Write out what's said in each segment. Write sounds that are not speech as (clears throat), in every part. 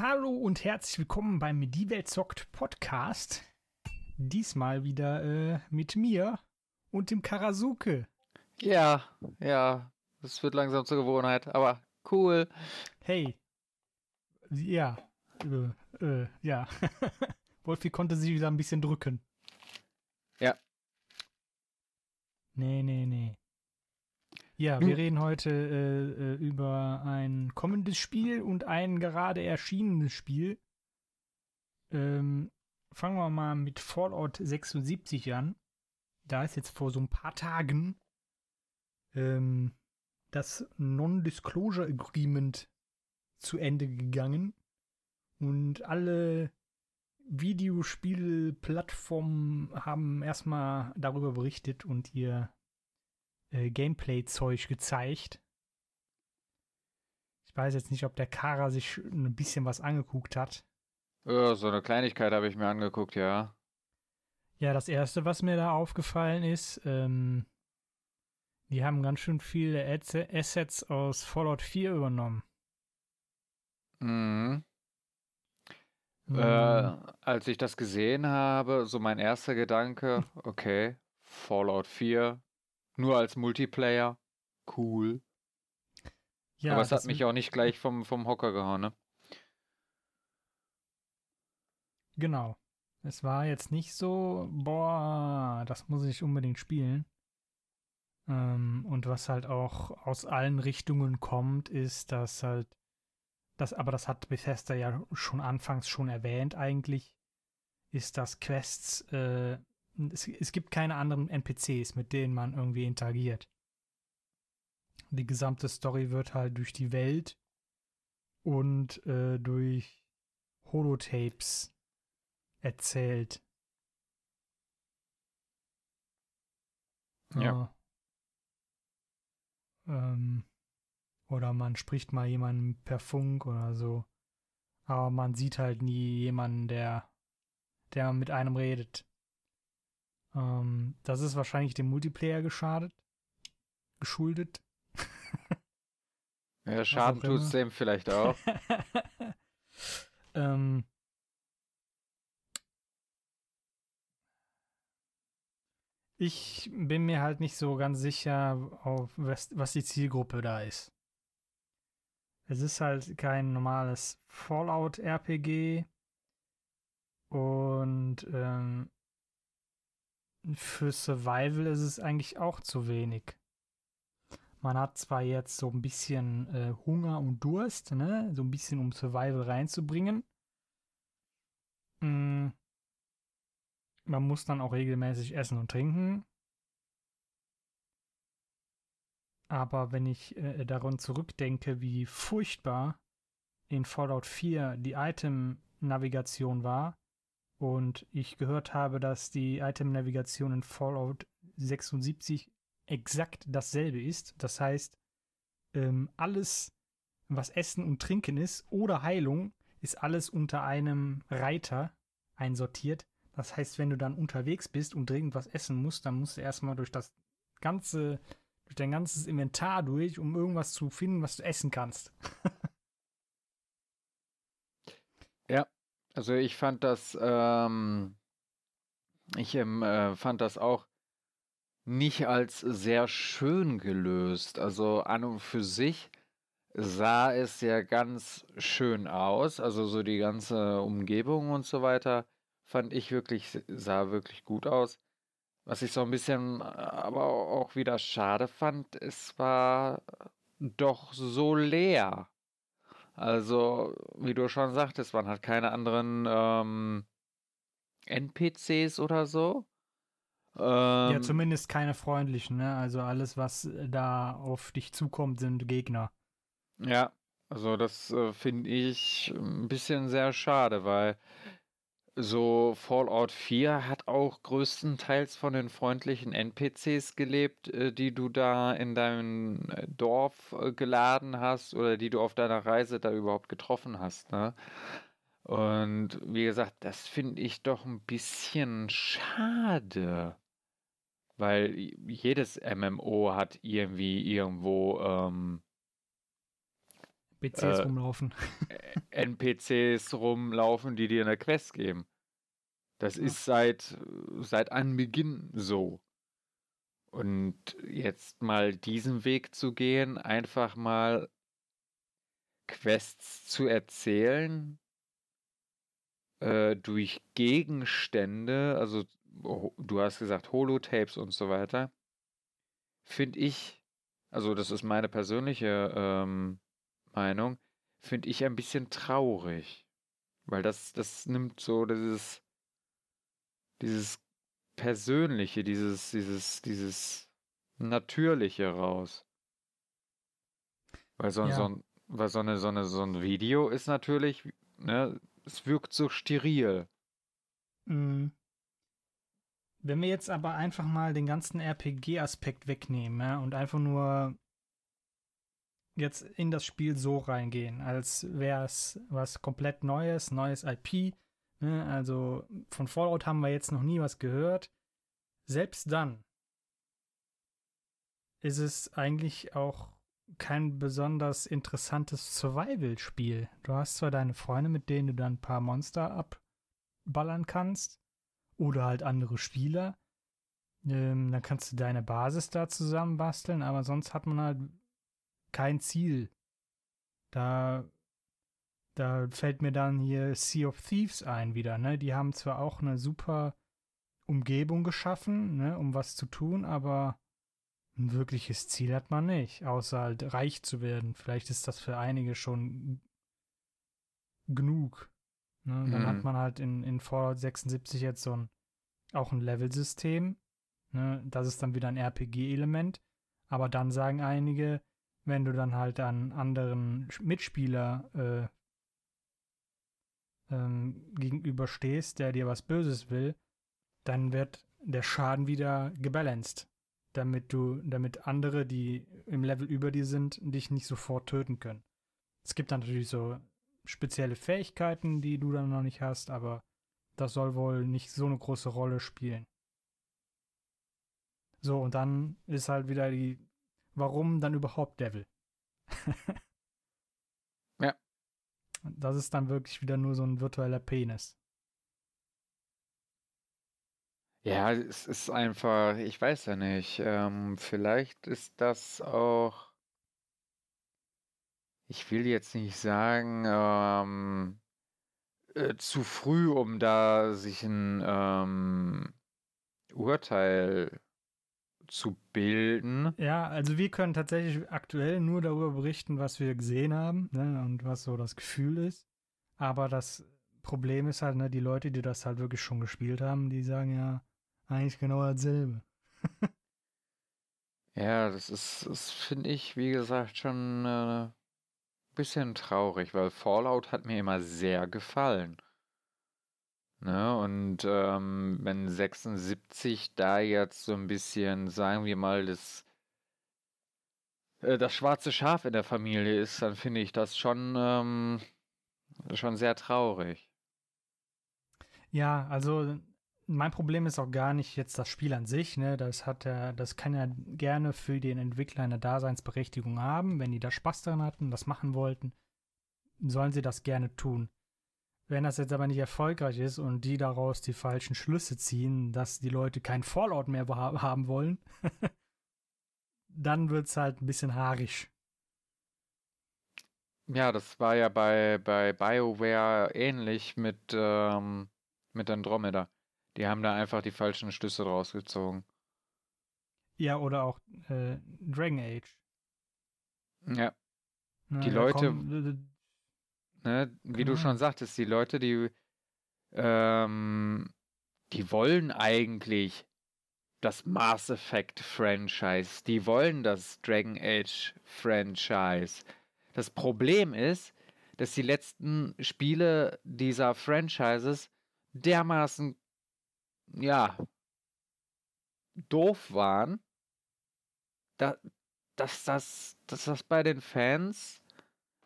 Hallo und herzlich willkommen beim Die Welt zockt Podcast. Diesmal wieder äh, mit mir und dem Karasuke. Ja, ja, das wird langsam zur Gewohnheit, aber cool. Hey. Ja. Äh, äh, ja. (laughs) Wolfi konnte sich wieder ein bisschen drücken. Ja. Nee, nee, nee. Ja, wir reden heute äh, äh, über ein kommendes Spiel und ein gerade erschienenes Spiel. Ähm, fangen wir mal mit Fallout 76 an. Da ist jetzt vor so ein paar Tagen ähm, das Non-Disclosure Agreement zu Ende gegangen und alle Videospielplattformen haben erstmal darüber berichtet und ihr äh, Gameplay-Zeug gezeigt. Ich weiß jetzt nicht, ob der Kara sich ein bisschen was angeguckt hat. Ja, so eine Kleinigkeit habe ich mir angeguckt, ja. Ja, das erste, was mir da aufgefallen ist, ähm, die haben ganz schön viele Assets aus Fallout 4 übernommen. Mhm. Mhm. Äh, als ich das gesehen habe, so mein erster Gedanke, okay, Fallout 4, nur als Multiplayer, cool. Ja, Aber es hat mich auch nicht gleich vom, vom Hocker gehauen, ne? Genau. Es war jetzt nicht so, boah, das muss ich unbedingt spielen. Ähm, und was halt auch aus allen Richtungen kommt, ist, dass halt, das, aber das hat Bethesda ja schon anfangs schon erwähnt eigentlich, ist, dass Quests, äh, es, es gibt keine anderen NPCs, mit denen man irgendwie interagiert. Die gesamte Story wird halt durch die Welt und äh, durch Holotapes erzählt. Ja. Äh, ähm, oder man spricht mal jemanden per Funk oder so. Aber man sieht halt nie jemanden, der, der mit einem redet. Ähm, das ist wahrscheinlich dem Multiplayer geschadet. Geschuldet. ja, Schaden tut es dem vielleicht auch. (laughs) ähm, ich bin mir halt nicht so ganz sicher, auf was, was die Zielgruppe da ist. Es ist halt kein normales Fallout-RPG und ähm, für Survival ist es eigentlich auch zu wenig. Man hat zwar jetzt so ein bisschen äh, Hunger und Durst, ne? So ein bisschen um Survival reinzubringen. Mm, man muss dann auch regelmäßig essen und trinken. Aber wenn ich äh, daran zurückdenke, wie furchtbar in Fallout 4 die Item-Navigation war und ich gehört habe, dass die Item-Navigation in Fallout 76 exakt dasselbe ist, das heißt, ähm, alles, was Essen und Trinken ist oder Heilung, ist alles unter einem Reiter einsortiert. Das heißt, wenn du dann unterwegs bist und dringend was essen musst, dann musst du erstmal durch das ganze, durch dein ganzes Inventar durch, um irgendwas zu finden, was du essen kannst. (laughs) ja, also ich fand das, ähm, ich ähm, äh, fand das auch nicht als sehr schön gelöst. Also an und für sich sah es ja ganz schön aus. Also so die ganze Umgebung und so weiter fand ich wirklich, sah wirklich gut aus. Was ich so ein bisschen aber auch wieder schade fand, es war doch so leer. Also, wie du schon sagtest, man hat keine anderen ähm, NPCs oder so. Ähm, ja, zumindest keine freundlichen, ne? Also alles, was da auf dich zukommt, sind Gegner. Ja, also das äh, finde ich ein bisschen sehr schade, weil so Fallout 4 hat auch größtenteils von den freundlichen NPCs gelebt, äh, die du da in deinem äh, Dorf äh, geladen hast oder die du auf deiner Reise da überhaupt getroffen hast. Ne? Und wie gesagt, das finde ich doch ein bisschen schade. Weil jedes MMO hat irgendwie irgendwo ähm, PCs äh, rumlaufen. NPCs rumlaufen, die dir eine Quest geben. Das ja. ist seit, seit Anbeginn so. Und jetzt mal diesen Weg zu gehen, einfach mal Quests zu erzählen, äh, durch Gegenstände, also du hast gesagt Holotapes und so weiter, finde ich, also das ist meine persönliche ähm, Meinung, finde ich ein bisschen traurig. Weil das, das nimmt so dieses, dieses Persönliche, dieses, dieses, dieses Natürliche raus. Weil so, ja. so, ein, weil so, eine, so, eine, so ein Video ist natürlich, ne, es wirkt so steril. Mhm. Wenn wir jetzt aber einfach mal den ganzen RPG-Aspekt wegnehmen ja, und einfach nur jetzt in das Spiel so reingehen, als wäre es was komplett Neues, neues IP. Ne? Also von Fallout haben wir jetzt noch nie was gehört. Selbst dann ist es eigentlich auch kein besonders interessantes Survival-Spiel. Du hast zwar deine Freunde, mit denen du dann ein paar Monster abballern kannst, oder halt andere Spieler. Ähm, dann kannst du deine Basis da zusammenbasteln, aber sonst hat man halt kein Ziel. Da, da fällt mir dann hier Sea of Thieves ein wieder, ne? Die haben zwar auch eine super Umgebung geschaffen, ne, um was zu tun, aber ein wirkliches Ziel hat man nicht, außer halt reich zu werden. Vielleicht ist das für einige schon genug. Ne? Dann mhm. hat man halt in, in Fallout 76 jetzt so ein auch ein Level-System. Ne? Das ist dann wieder ein RPG-Element. Aber dann sagen einige, wenn du dann halt an anderen Mitspieler äh, ähm, gegenüberstehst, der dir was Böses will, dann wird der Schaden wieder gebalanced, damit du, damit andere, die im Level über dir sind, dich nicht sofort töten können. Es gibt dann natürlich so spezielle Fähigkeiten, die du dann noch nicht hast, aber das soll wohl nicht so eine große Rolle spielen. So, und dann ist halt wieder die, warum dann überhaupt Devil? (laughs) ja. Das ist dann wirklich wieder nur so ein virtueller Penis. Ja, es ist einfach, ich weiß ja nicht, ähm, vielleicht ist das auch, ich will jetzt nicht sagen, ähm, äh, zu früh, um da sich ein ähm, Urteil zu bilden. Ja, also wir können tatsächlich aktuell nur darüber berichten, was wir gesehen haben ne, und was so das Gefühl ist. Aber das Problem ist halt, ne, die Leute, die das halt wirklich schon gespielt haben, die sagen ja eigentlich genau dasselbe. (laughs) ja, das ist, das finde ich, wie gesagt, schon äh, bisschen traurig, weil Fallout hat mir immer sehr gefallen. Ne? Und ähm, wenn 76 da jetzt so ein bisschen, sagen wir mal, das, äh, das schwarze Schaf in der Familie ist, dann finde ich das schon, ähm, schon sehr traurig. Ja, also mein Problem ist auch gar nicht jetzt das Spiel an sich, ne? Das hat ja, das kann ja gerne für den Entwickler eine Daseinsberechtigung haben, wenn die da Spaß daran hatten, das machen wollten, sollen sie das gerne tun. Wenn das jetzt aber nicht erfolgreich ist und die daraus die falschen Schlüsse ziehen, dass die Leute kein Fallout mehr haben wollen, (laughs) dann wird es halt ein bisschen haarig. Ja, das war ja bei, bei BioWare ähnlich mit, ähm, mit Andromeda. Die haben da einfach die falschen Schlüsse rausgezogen. Ja, oder auch äh, Dragon Age. Ja. Na, die Leute, kommen, ne, wie du schon sagtest, die Leute, die, ähm, die wollen eigentlich das Mass Effect Franchise. Die wollen das Dragon Age Franchise. Das Problem ist, dass die letzten Spiele dieser Franchises dermaßen ja, doof waren, da, dass, das, dass das bei den Fans,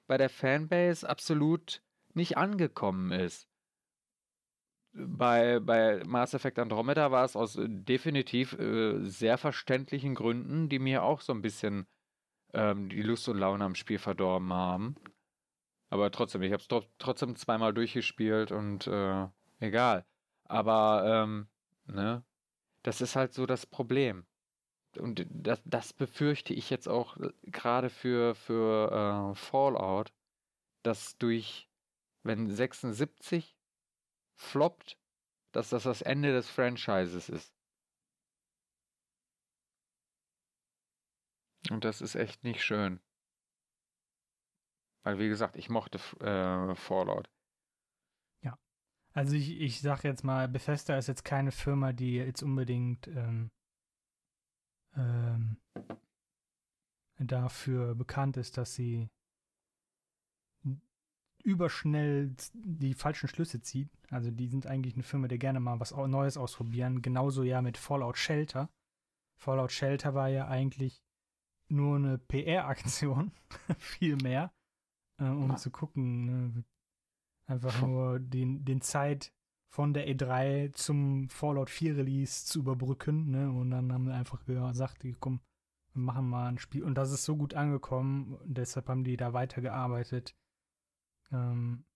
bei der Fanbase absolut nicht angekommen ist. Bei, bei Mass Effect Andromeda war es aus definitiv äh, sehr verständlichen Gründen, die mir auch so ein bisschen ähm, die Lust und Laune am Spiel verdorben haben. Aber trotzdem, ich habe es trotzdem zweimal durchgespielt und äh, egal. Aber, ähm, ne, das ist halt so das Problem. Und das, das befürchte ich jetzt auch äh, gerade für, für äh, Fallout, dass durch, wenn 76 floppt, dass das das Ende des Franchises ist. Und das ist echt nicht schön. Weil, wie gesagt, ich mochte äh, Fallout. Ja. Also ich, ich sag jetzt mal, Bethesda ist jetzt keine Firma, die jetzt unbedingt ähm, ähm, dafür bekannt ist, dass sie überschnell die falschen Schlüsse zieht. Also die sind eigentlich eine Firma, die gerne mal was Neues ausprobieren. Genauso ja mit Fallout Shelter. Fallout Shelter war ja eigentlich nur eine PR-Aktion, (laughs) viel mehr, äh, um ja. zu gucken, ne? einfach nur den, den Zeit von der E3 zum Fallout 4 Release zu überbrücken, ne? Und dann haben wir einfach gesagt, komm, wir machen mal ein Spiel. Und das ist so gut angekommen, deshalb haben die da weitergearbeitet. Ähm,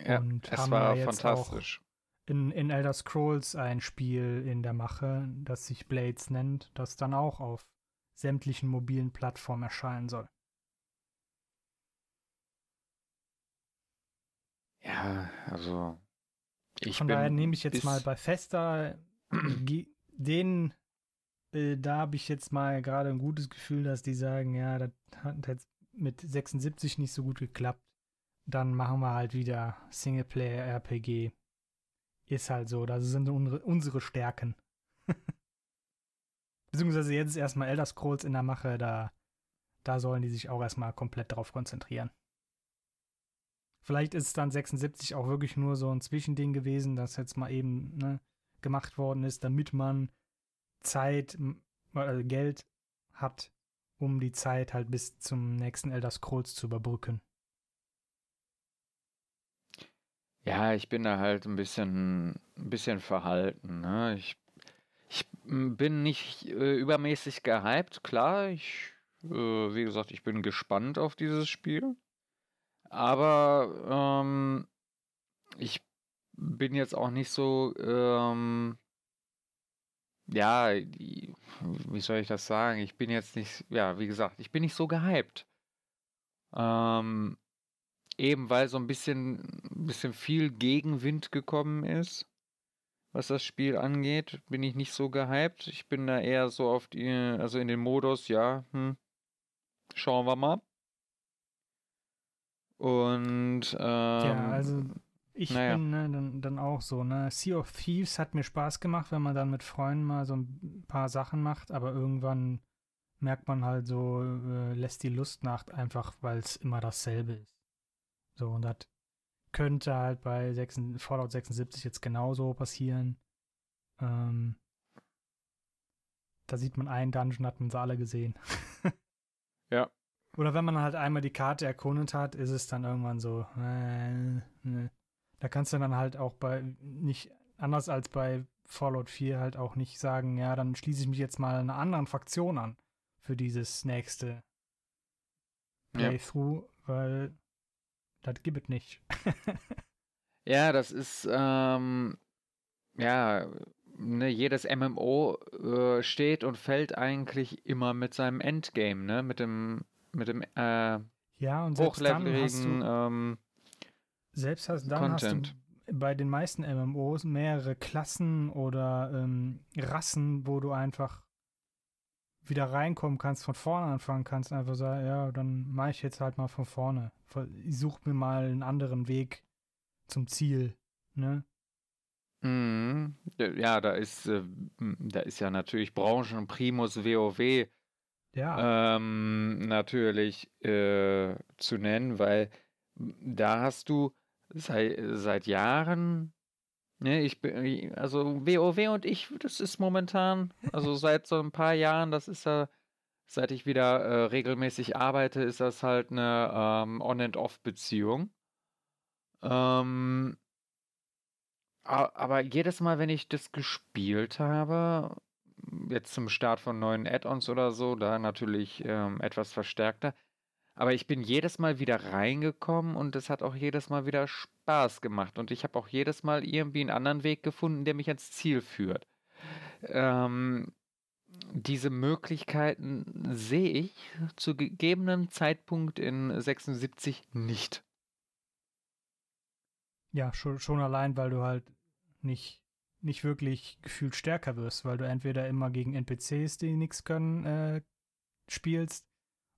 ja, und es war fantastisch. in, in Elder Scrolls ein Spiel in der Mache, das sich Blades nennt, das dann auch auf sämtlichen mobilen Plattformen erscheinen soll. Ja, also ich Von daher nehme ich jetzt mal bei Festa (clears throat) den, äh, da habe ich jetzt mal gerade ein gutes Gefühl, dass die sagen, ja, das hat jetzt mit 76 nicht so gut geklappt. Dann machen wir halt wieder Singleplayer-RPG. Ist halt so, das sind unsere Stärken. (laughs) Beziehungsweise jetzt ist erstmal Elder Scrolls in der Mache, da, da sollen die sich auch erstmal komplett drauf konzentrieren. Vielleicht ist dann 76 auch wirklich nur so ein Zwischending gewesen, das jetzt mal eben ne, gemacht worden ist, damit man Zeit, also Geld hat, um die Zeit halt bis zum nächsten Elder Scrolls zu überbrücken. Ja, ich bin da halt ein bisschen, ein bisschen verhalten. Ne? Ich ich bin nicht äh, übermäßig gehypt, klar. Ich, äh, wie gesagt, ich bin gespannt auf dieses Spiel. Aber ähm, ich bin jetzt auch nicht so, ähm, ja, wie soll ich das sagen? Ich bin jetzt nicht, ja, wie gesagt, ich bin nicht so gehypt. Ähm, eben weil so ein bisschen, bisschen viel Gegenwind gekommen ist was das Spiel angeht, bin ich nicht so gehypt. Ich bin da eher so auf die, also in den Modus, ja, hm, schauen wir mal. Und ähm, ja, also ich naja. bin ne, dann, dann auch so, ne? Sea of Thieves hat mir Spaß gemacht, wenn man dann mit Freunden mal so ein paar Sachen macht, aber irgendwann merkt man halt so, äh, lässt die Lust nach, einfach weil es immer dasselbe ist. So, und das könnte halt bei 6, Fallout 76 jetzt genauso passieren. Ähm, da sieht man einen Dungeon, hat man sie alle gesehen. (laughs) ja. Oder wenn man halt einmal die Karte erkundet hat, ist es dann irgendwann so, äh, ne. Da kannst du dann halt auch bei, nicht anders als bei Fallout 4 halt auch nicht sagen, ja, dann schließe ich mich jetzt mal einer anderen Fraktion an für dieses nächste Playthrough, ja. weil das gibt es nicht. (laughs) ja, das ist, ähm, ja, ne, jedes MMO äh, steht und fällt eigentlich immer mit seinem Endgame, ne? Mit dem, mit dem, äh, ja, und selbst dann hast du, ähm, selbst hast, dann Content. hast du bei den meisten MMOs mehrere Klassen oder ähm, Rassen, wo du einfach wieder reinkommen kannst, von vorne anfangen kannst, einfach sagen, ja, dann mache ich jetzt halt mal von vorne. Ich suche mir mal einen anderen Weg zum Ziel, ne? Mhm. Ja, da ist, äh, da ist ja natürlich Branchenprimus WoW ja. ähm, natürlich äh, zu nennen, weil da hast du seit, seit Jahren Ne, ich bin, also WoW und ich, das ist momentan, also (laughs) seit so ein paar Jahren, das ist ja, seit ich wieder äh, regelmäßig arbeite, ist das halt eine ähm, On-and-Off-Beziehung. Ähm, aber jedes Mal, wenn ich das gespielt habe, jetzt zum Start von neuen Add-ons oder so, da natürlich ähm, etwas verstärkter, Aber ich bin jedes Mal wieder reingekommen und es hat auch jedes Mal wieder Spaß gemacht. Und ich habe auch jedes Mal irgendwie einen anderen Weg gefunden, der mich ans Ziel führt. Ähm, diese Möglichkeiten sehe ich zu gegebenem Zeitpunkt in 76 nicht. Ja, schon, schon allein, weil du halt nicht, nicht wirklich gefühlt stärker wirst, weil du entweder immer gegen NPCs, die nichts können, äh, spielst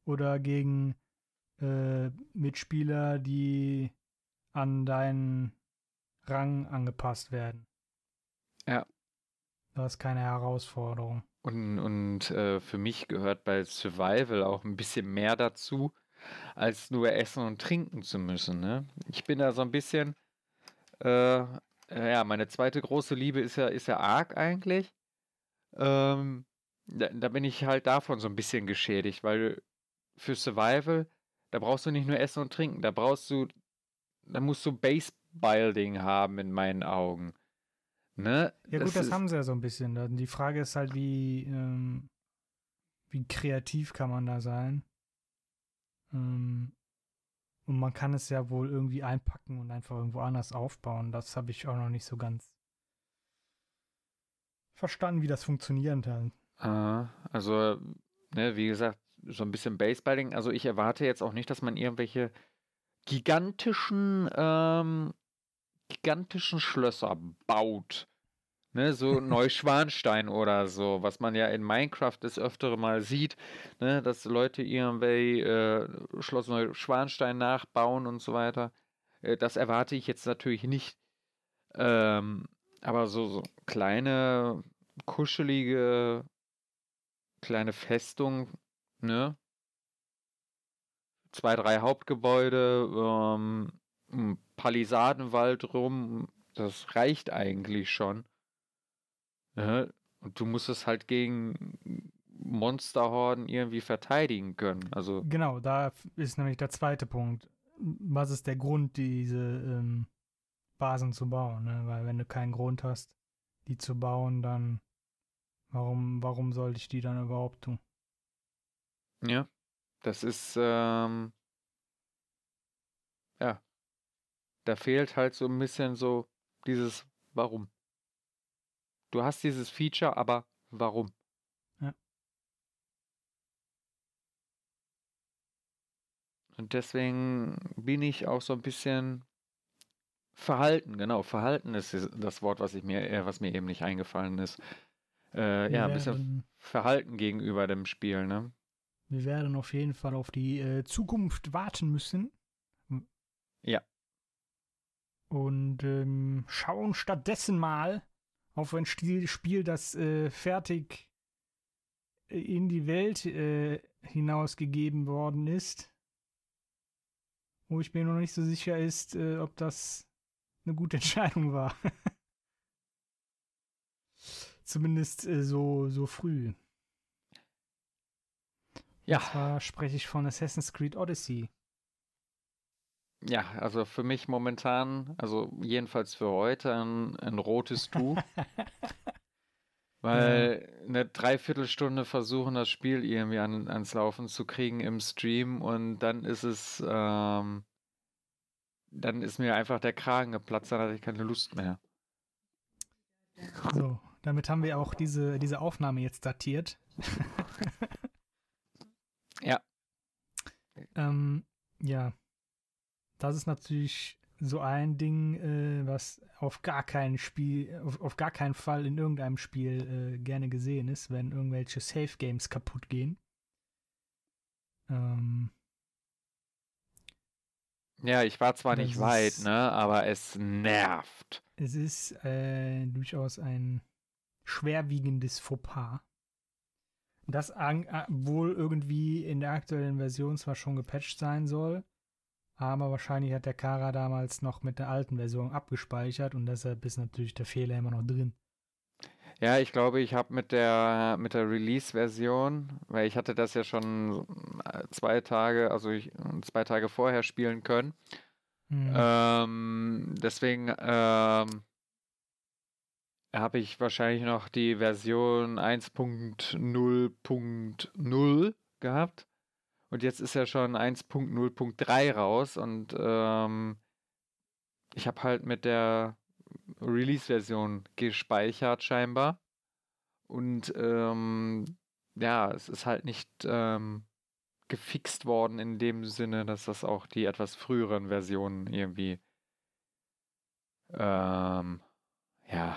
oder gegen äh, Mitspieler, die an deinen Rang angepasst werden. Ja. Das ist keine Herausforderung. Und, und äh, für mich gehört bei Survival auch ein bisschen mehr dazu, als nur essen und trinken zu müssen. Ne? Ich bin da so ein bisschen, äh, ja, meine zweite große Liebe ist ja, ist ja Ark eigentlich. Ähm, da, da bin ich halt davon so ein bisschen geschädigt, weil für Survival da brauchst du nicht nur Essen und Trinken, da brauchst du, da musst du Base-Building haben in meinen Augen. Ne? Ja gut, das, das haben sie ja so ein bisschen. Die Frage ist halt, wie, ähm, wie kreativ kann man da sein? Ähm, und man kann es ja wohl irgendwie einpacken und einfach irgendwo anders aufbauen. Das habe ich auch noch nicht so ganz verstanden, wie das funktionieren kann. Ah, also, ne, wie gesagt, so ein bisschen Baseballing. Also ich erwarte jetzt auch nicht, dass man irgendwelche gigantischen, ähm, gigantischen Schlösser baut. Ne, so Neuschwanstein oder so, was man ja in Minecraft des Öfteren mal sieht, ne, dass Leute irgendwie äh, Schloss Neuschwanstein nachbauen und so weiter. Äh, das erwarte ich jetzt natürlich nicht. Ähm, aber so, so kleine, kuschelige, kleine Festung ne? Zwei, drei Hauptgebäude, ähm, Palisadenwald rum, das reicht eigentlich schon. Ne? Und du musst es halt gegen Monsterhorden irgendwie verteidigen können. Also genau, da ist nämlich der zweite Punkt. Was ist der Grund, diese ähm, Basen zu bauen? Ne? Weil wenn du keinen Grund hast, die zu bauen, dann warum, warum sollte ich die dann überhaupt tun? Ja, das ist, ähm, ja, da fehlt halt so ein bisschen so dieses Warum. Du hast dieses Feature, aber warum? Ja. Und deswegen bin ich auch so ein bisschen verhalten, genau, verhalten ist das Wort, was ich mir, äh, was mir eben nicht eingefallen ist. Äh, ja, ein bisschen verhalten gegenüber dem Spiel, ne? Wir werden auf jeden Fall auf die äh, Zukunft warten müssen. Ja. Und ähm, schauen stattdessen mal auf ein Spiel, das äh, fertig äh, in die Welt äh, hinausgegeben worden ist. Wo ich mir noch nicht so sicher ist, äh, ob das eine gute (laughs) Entscheidung war. (laughs) Zumindest äh, so, so früh. Ja. Und zwar spreche ich von Assassin's Creed Odyssey. Ja, also für mich momentan, also jedenfalls für heute, ein, ein rotes (laughs) Tuch. weil eine Dreiviertelstunde versuchen, das Spiel irgendwie an, ans Laufen zu kriegen im Stream und dann ist es, ähm, dann ist mir einfach der Kragen geplatzt, dann hatte ich keine Lust mehr. So, damit haben wir auch diese, diese Aufnahme jetzt datiert. Ja. (laughs) Ähm, ja. Das ist natürlich so ein Ding, äh, was auf gar keinen Spiel, auf, auf, gar keinen Fall in irgendeinem Spiel äh, gerne gesehen ist, wenn irgendwelche Safe Games kaputt gehen. Ähm, ja, ich war zwar nicht weit, ne, aber es nervt. Es ist äh, durchaus ein schwerwiegendes Fauxpas das an, wohl irgendwie in der aktuellen Version zwar schon gepatcht sein soll, aber wahrscheinlich hat der Kara damals noch mit der alten Version abgespeichert und deshalb ist natürlich der Fehler immer noch drin. Ja, ich glaube, ich habe mit der mit der Release-Version, weil ich hatte das ja schon äh, zwei Tage, also ich, zwei Tage vorher spielen können. Hm. Ähm, deswegen ähm, habe ich wahrscheinlich noch die Version 1.0.0 gehabt. Und jetzt ist ja schon 1.0.3 raus und ähm, ich habe halt mit der Release-Version gespeichert scheinbar. Und ähm, ja, es ist halt nicht ähm, gefixt worden in dem Sinne, dass das auch die etwas früheren Versionen irgendwie ähm, ja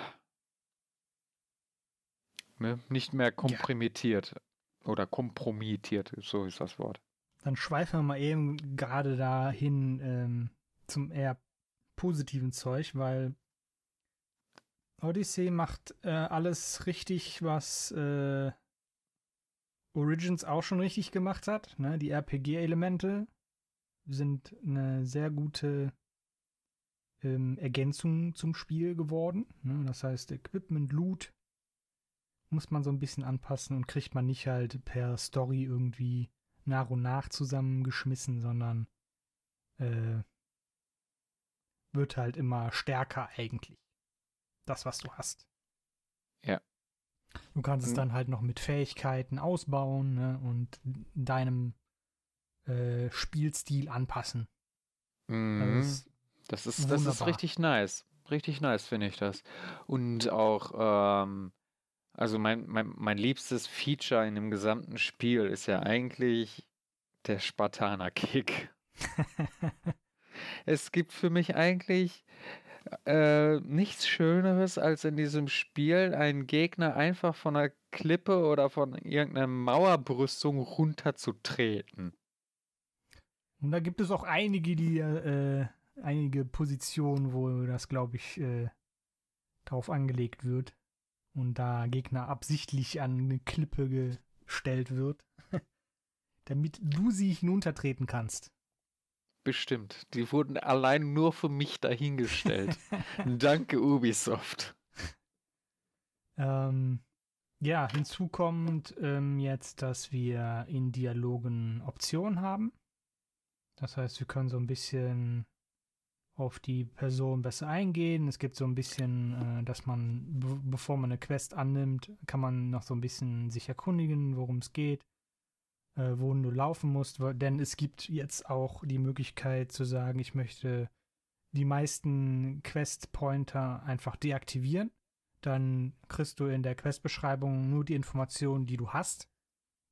ne, nicht mehr komprimiert ja. oder kompromittiert, so ist das Wort. Dann schweifen wir mal eben gerade dahin ähm, zum eher positiven Zeug, weil Odyssey macht äh, alles richtig, was äh, Origins auch schon richtig gemacht hat. Ne? Die RPG-Elemente sind eine sehr gute ähm, Ergänzung zum Spiel geworden. Ne? Das heißt, Equipment, Loot muss man so ein bisschen anpassen und kriegt man nicht halt per Story irgendwie nach und nach zusammengeschmissen, sondern äh, wird halt immer stärker eigentlich. Das, was du hast. Ja. Du kannst mhm. es dann halt noch mit Fähigkeiten ausbauen ne, und deinem äh, Spielstil anpassen. Mhm. Also das, ist, das ist richtig nice. Richtig nice, finde ich das. Und auch, ähm, also mein, mein, mein liebstes Feature in dem gesamten Spiel ist ja eigentlich der Spartaner-Kick. (laughs) es gibt für mich eigentlich äh, nichts Schöneres, als in diesem Spiel einen Gegner einfach von einer Klippe oder von irgendeiner Mauerbrüstung runterzutreten. Und da gibt es auch einige, die äh, einige Positionen, wo das, glaube ich, äh, drauf angelegt wird und da Gegner absichtlich an eine Klippe gestellt wird, (laughs) damit du sie hinuntertreten kannst. Bestimmt. Die wurden allein nur für mich dahingestellt. (laughs) Danke, Ubisoft. Ähm, ja, hinzu kommt ähm, jetzt, dass wir in Dialogen Optionen haben. Das heißt, wir können so ein bisschen auf die Person besser eingehen. Es gibt so ein bisschen, äh, dass man, bevor man eine Quest annimmt, kann man noch so ein bisschen sich erkundigen, worum es geht äh, wohin du laufen musst, denn es gibt jetzt auch die Möglichkeit zu sagen, ich möchte die meisten Quest-Pointer einfach deaktivieren. Dann kriegst du in der Quest-Beschreibung nur die Informationen, die du hast.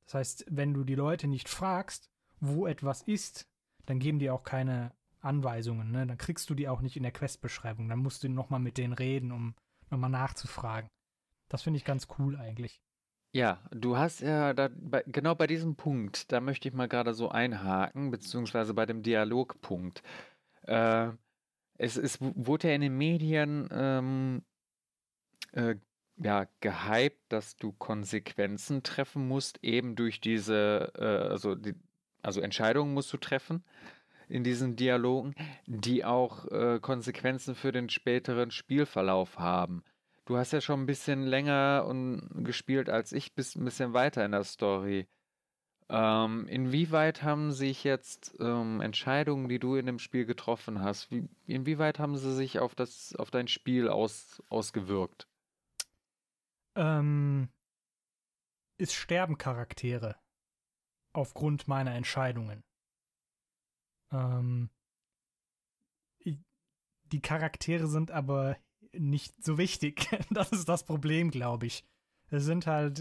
Das heißt, wenn du die Leute nicht fragst, wo etwas ist, dann geben die auch keine Anweisungen. Ne? Dann kriegst du die auch nicht in der Quest-Beschreibung. Dann musst du nochmal mit denen reden, um nochmal nachzufragen. Das finde ich ganz cool eigentlich. Ja, du hast ja da, bei, genau bei diesem Punkt, da möchte ich mal gerade so einhaken, beziehungsweise bei dem Dialogpunkt. Äh, es, es wurde ja in den Medien ähm, äh, ja, gehypt, dass du Konsequenzen treffen musst, eben durch diese, äh, also, die, also Entscheidungen musst du treffen in diesen Dialogen, die auch äh, Konsequenzen für den späteren Spielverlauf haben. Du hast ja schon ein bisschen länger und gespielt als ich, bist ein bisschen weiter in der Story. Ähm, inwieweit haben sich jetzt ähm, Entscheidungen, die du in dem Spiel getroffen hast, wie, inwieweit haben sie sich auf das, auf dein Spiel aus, ausgewirkt? Ähm, es sterben Charaktere aufgrund meiner Entscheidungen. Ähm, die Charaktere sind aber nicht so wichtig. (laughs) Das ist das Problem, glaube ich. Es sind halt,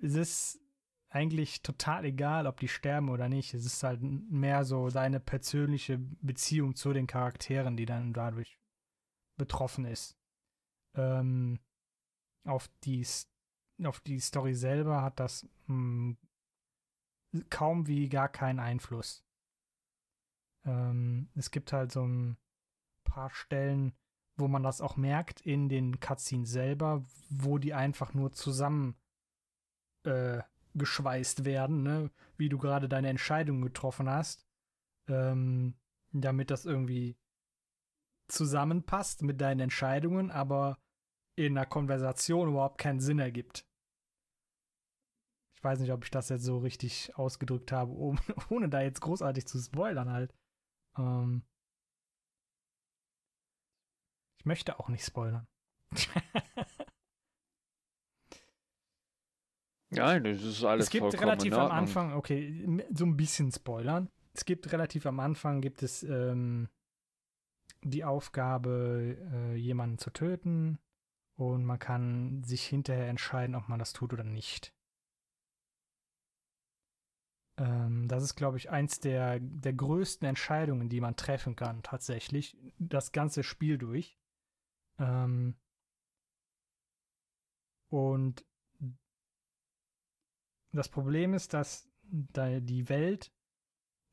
es ist eigentlich total egal, ob die sterben oder nicht. Es ist halt mehr so deine persönliche Beziehung zu den Charakteren, die dann dadurch betroffen ist. Ähm, auf die, auf die Story selber hat das mh, hm, kaum wie gar keinen Einfluss. Ähm, es gibt halt so ein paar Stellen, wo man das auch merkt in den Cutscenes selber, wo die einfach nur zusammen äh, geschweißt werden, ne? wie du gerade deine Entscheidung getroffen hast, ähm, damit das irgendwie zusammenpasst mit deinen Entscheidungen, aber in einer Konversation überhaupt keinen Sinn ergibt. Ich weiß nicht, ob ich das jetzt so richtig ausgedrückt habe, (laughs) ohne da jetzt großartig zu spoilern halt. Ähm, ich möchte auch nicht spoilern. (laughs) Nein, das ist alles Es gibt relativ am. Anfang, okay, so ein bisschen Spoilern. Es gibt relativ am Anfang gibt es ähm, die Aufgabe, äh, jemanden zu töten und man kann sich hinterher entscheiden, ob man das tut oder nicht. Ähm, das ist, glaube ich, eins der, der größten Entscheidungen, die man treffen kann, tatsächlich. Das ganze Spiel durch. Ähm, und das Problem ist, dass da die Welt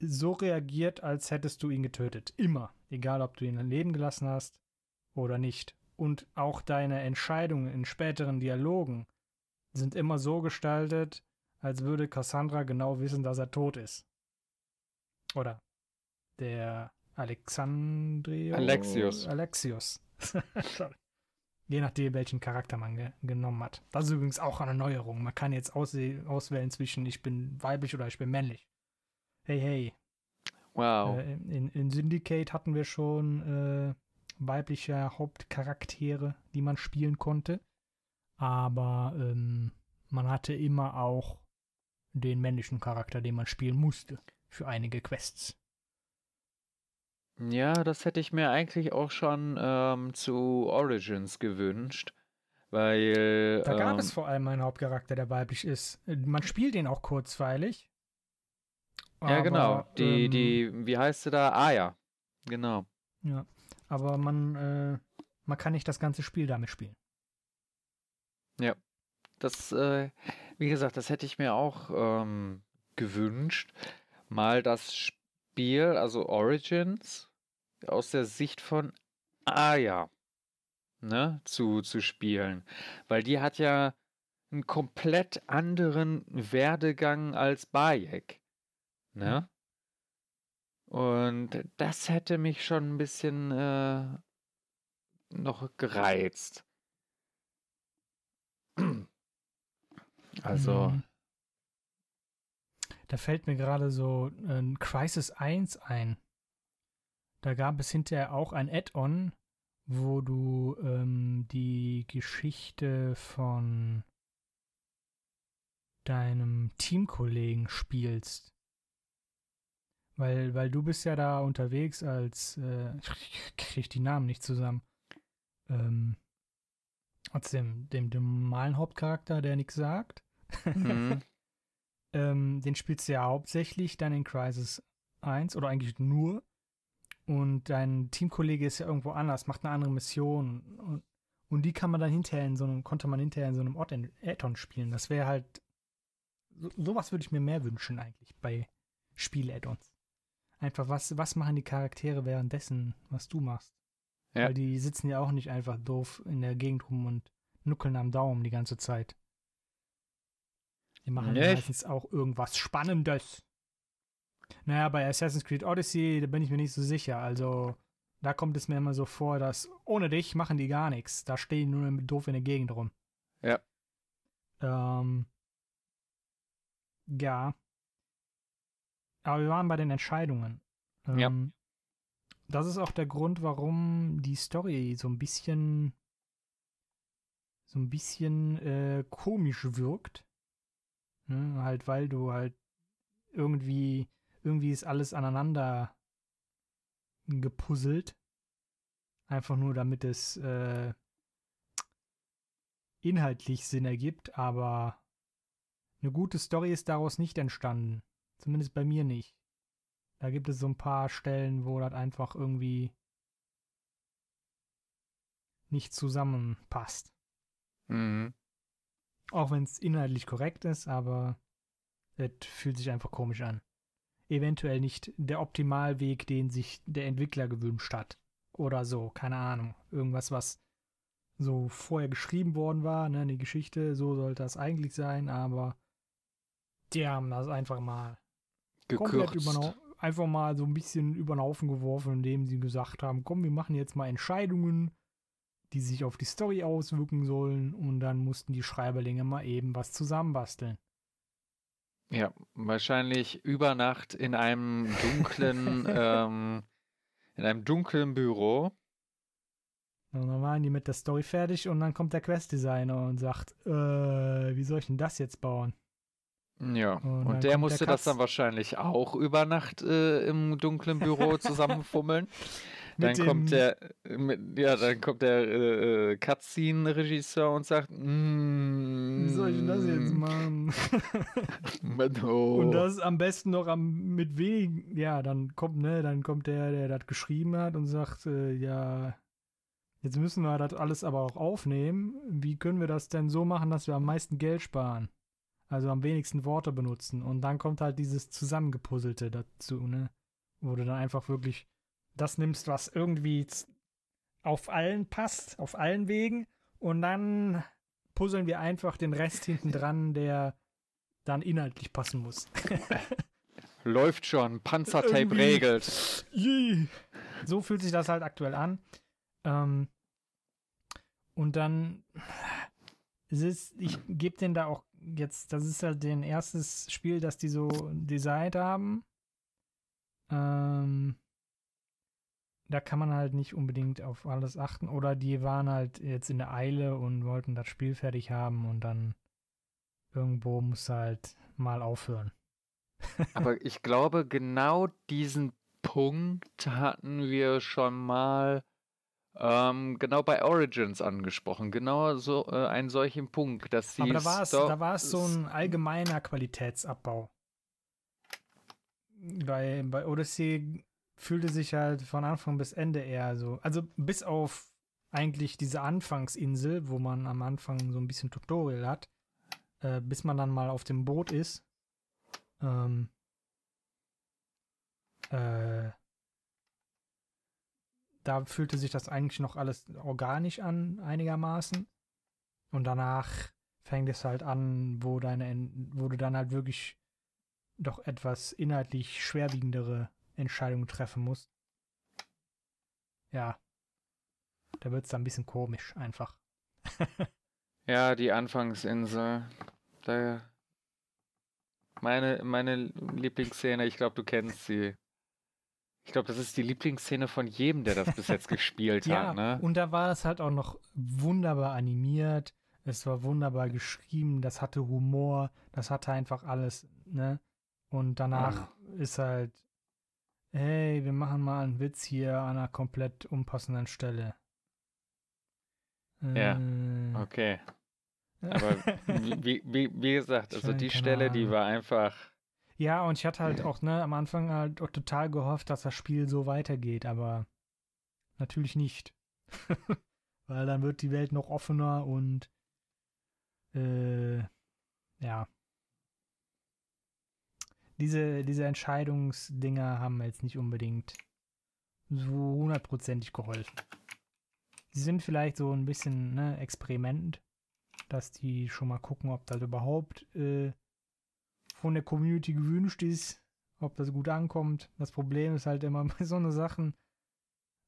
so reagiert, als hättest du ihn getötet. Immer. Egal, ob du ihn Leben gelassen hast oder nicht. Und auch deine Entscheidungen in späteren Dialogen sind immer so gestaltet, als würde Cassandra genau wissen, dass er tot ist. Oder der Alexandrio. Alexios. (laughs) Sorry. Je nachdem, welchen Charakter man ge genommen hat. Das ist übrigens auch eine Neuerung. Man kann jetzt auswäh- auswählen zwischen ich bin weiblich oder ich bin männlich. Hey, hey. Wow. Äh, in, in Syndicate hatten wir schon äh, weibliche Hauptcharaktere, die man spielen konnte. Aber ähm, man hatte immer auch den männlichen Charakter, den man spielen musste für einige Quests. Ja, das hätte ich mir eigentlich auch schon ähm, zu Origins gewünscht, weil Da gab ähm, es vor allem einen Hauptcharakter, der weiblich ist. Man spielt den auch kurzweilig. ja genau, aber, die ähm, die wie heißt sie da? Ah ja, genau. Ja, aber man, äh, man kann nicht das ganze Spiel damit spielen. Das, äh, wie gesagt, das hätte ich mir auch ähm, gewünscht, mal das Spiel, also Origins, aus der Sicht von Aya, ne, zu, zu spielen. Weil die hat ja einen komplett anderen Werdegang als Bayek, ne? Und das hätte mich schon ein bisschen äh, noch gereizt. Also, Mhm. Da fällt mir gerade so äh, Crisis 1 ein. Da gab es hinterher auch ein Add-on, wo du ähm, die Geschichte von deinem Teamkollegen spielst. Weil, weil du bist ja da unterwegs als, äh, (laughs) ich krieg die Namen nicht zusammen, ähm, als dem, dem, dem normalen Hauptcharakter, der nichts sagt. Mhm. (laughs) Ähm, den spielst du ja hauptsächlich dann in Crisis 1 oder eigentlich nur. Und dein Teamkollege ist ja irgendwo anders, macht eine andere Mission. Und, und die kann man dann hinterher in so einem, konnte man hinterher in so einem Ort in Add-on spielen. Das wäre halt. So, sowas würde ich mir mehr wünschen eigentlich bei Spiel-Add-ons. Einfach, was, was machen die Charaktere währenddessen, was du machst? Ja. Weil die sitzen ja auch nicht einfach doof in der Gegend rum und nuckeln am Daumen die ganze Zeit. Die machen ja ich- meistens auch irgendwas Spannendes. Naja, bei Assassin's Creed Odyssey, da bin ich mir nicht so sicher. Also, da kommt es mir immer so vor, dass ohne dich machen die gar nichts. Da stehen die nur doof in der Gegend rum. Ja. Ähm, ja. Aber wir waren bei den Entscheidungen. Ja. Ähm, Das ist auch der Grund, warum die Story so ein bisschen so ein bisschen äh, komisch wirkt. Ne? Halt, weil du halt irgendwie, irgendwie ist alles aneinander gepuzzelt. Einfach nur, damit es äh, inhaltlich Sinn ergibt, aber eine gute Story ist daraus nicht entstanden. Zumindest bei mir nicht. Da gibt es so ein paar Stellen, wo das einfach irgendwie nicht zusammenpasst. Mhm. Auch wenn es inhaltlich korrekt ist, aber es fühlt sich einfach komisch an. Eventuell nicht der Optimalweg, den sich der Entwickler gewünscht hat. Oder so, keine Ahnung. Irgendwas, was so vorher geschrieben worden war, ne, eine Geschichte, so sollte das eigentlich sein, aber die haben das einfach mal komplett Gekürzt. einfach mal so ein bisschen über den Haufen geworfen, indem sie gesagt haben, komm, wir machen jetzt mal Entscheidungen, die sich auf die Story auswirken sollen und dann mussten die Schreiberlinge mal eben was zusammenbasteln. Ja, wahrscheinlich über Nacht in einem dunklen, (laughs) ähm, in einem dunklen Büro. Und dann waren die mit der Story fertig und dann kommt der Quest-Designer und sagt, äh, wie soll ich denn das jetzt bauen? Ja, und, und der musste der das dann wahrscheinlich auch über Nacht äh, im dunklen Büro (laughs) zusammenfummeln. Dann kommt der, mit, ja, dann kommt der äh, Cutscene-Regisseur und sagt, mm, wie soll ich das jetzt machen? (laughs) oh. Und das am besten noch am, mit wenig, ja, dann kommt, ne, dann kommt der, der das geschrieben hat und sagt, äh, ja, jetzt müssen wir das alles aber auch aufnehmen. Wie können wir das denn so machen, dass wir am meisten Geld sparen? Also am wenigsten Worte benutzen. Und dann kommt halt dieses Zusammengepuzzelte dazu, ne? Wo du dann einfach wirklich das nimmst, was irgendwie auf allen passt, auf allen Wegen. Und dann puzzeln wir einfach den Rest hinten dran, der dann inhaltlich passen muss. (laughs) Läuft schon, Panzertape regelt. Yeah. So fühlt sich das halt aktuell an. Ähm, und dann es ist, ich gebe denen da auch jetzt, das ist halt den erstes Spiel, das die so designt haben. Ähm, da kann man halt nicht unbedingt auf alles achten. Oder die waren halt jetzt in der Eile und wollten das Spiel fertig haben und dann irgendwo muss halt mal aufhören. (laughs) Aber ich glaube, genau diesen Punkt hatten wir schon mal ähm, genau bei Origins angesprochen. Genau so äh, einen solchen Punkt, dass sie. Aber da war es, da war es so ein allgemeiner Qualitätsabbau. Bei, bei Odyssey fühlte sich halt von Anfang bis Ende eher so. Also bis auf eigentlich diese Anfangsinsel, wo man am Anfang so ein bisschen Tutorial hat, äh, bis man dann mal auf dem Boot ist. Ähm, äh, da fühlte sich das eigentlich noch alles organisch an, einigermaßen. Und danach fängt es halt an, wo deine, wo du dann halt wirklich doch etwas inhaltlich schwerwiegendere Entscheidungen treffen musst. Ja. Da wird es dann ein bisschen komisch, einfach. (laughs) ja, die Anfangsinsel. Da meine, meine Lieblingsszene, ich glaube, du kennst sie. Ich glaube, das ist die Lieblingsszene von jedem, der das bis jetzt (laughs) gespielt ja, hat. Ne? Und da war es halt auch noch wunderbar animiert. Es war wunderbar geschrieben. Das hatte Humor. Das hatte einfach alles. Ne? Und danach oh. ist halt, hey, wir machen mal einen Witz hier an einer komplett unpassenden Stelle. Ja, äh, okay. Aber wie, wie, wie gesagt, (laughs) also die Stelle, die war einfach ja, und ich hatte halt auch, ne, am Anfang halt auch total gehofft, dass das Spiel so weitergeht, aber natürlich nicht. (laughs) Weil dann wird die Welt noch offener und äh, ja. Diese, diese Entscheidungsdinger haben jetzt nicht unbedingt so hundertprozentig geholfen. Sie sind vielleicht so ein bisschen ne, Experiment, dass die schon mal gucken, ob das überhaupt äh, von der Community gewünscht ist, ob das gut ankommt. Das Problem ist halt immer (laughs) bei so einer Sachen,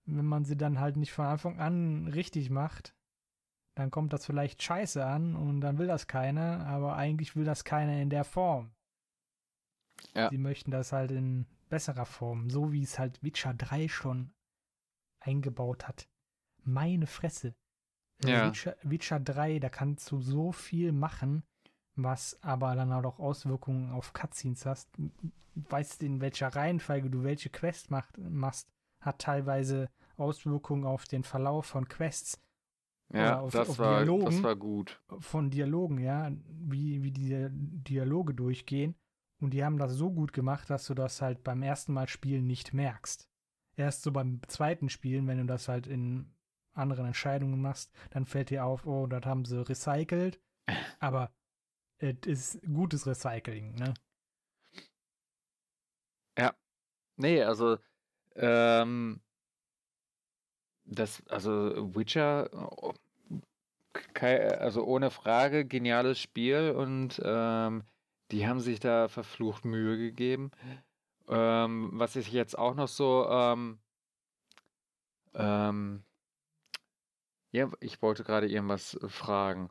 wenn man sie dann halt nicht von Anfang an richtig macht, dann kommt das vielleicht scheiße an und dann will das keiner, aber eigentlich will das keiner in der Form. Ja. Sie möchten das halt in besserer Form, so wie es halt Witcher 3 schon eingebaut hat. Meine Fresse. Ja. Witcher, Witcher 3, da kannst du so viel machen was aber dann auch Auswirkungen auf Cutscenes hast. Weißt du, in welcher Reihenfolge du welche Quest macht, machst, hat teilweise Auswirkungen auf den Verlauf von Quests. Ja, auf, das, auf war, Dialogen, das war gut. Von Dialogen, ja, wie, wie die Dialoge durchgehen. Und die haben das so gut gemacht, dass du das halt beim ersten Mal spielen nicht merkst. Erst so beim zweiten Spielen, wenn du das halt in anderen Entscheidungen machst, dann fällt dir auf, oh, das haben sie recycelt. (laughs) Aber es ist gutes Recycling, ne? Ja. Nee, also, ähm, das, also Witcher, also ohne Frage, geniales Spiel und ähm, die haben sich da verflucht Mühe gegeben. Ähm, was ich jetzt auch noch so, ähm, ähm, ja, ich wollte gerade irgendwas fragen.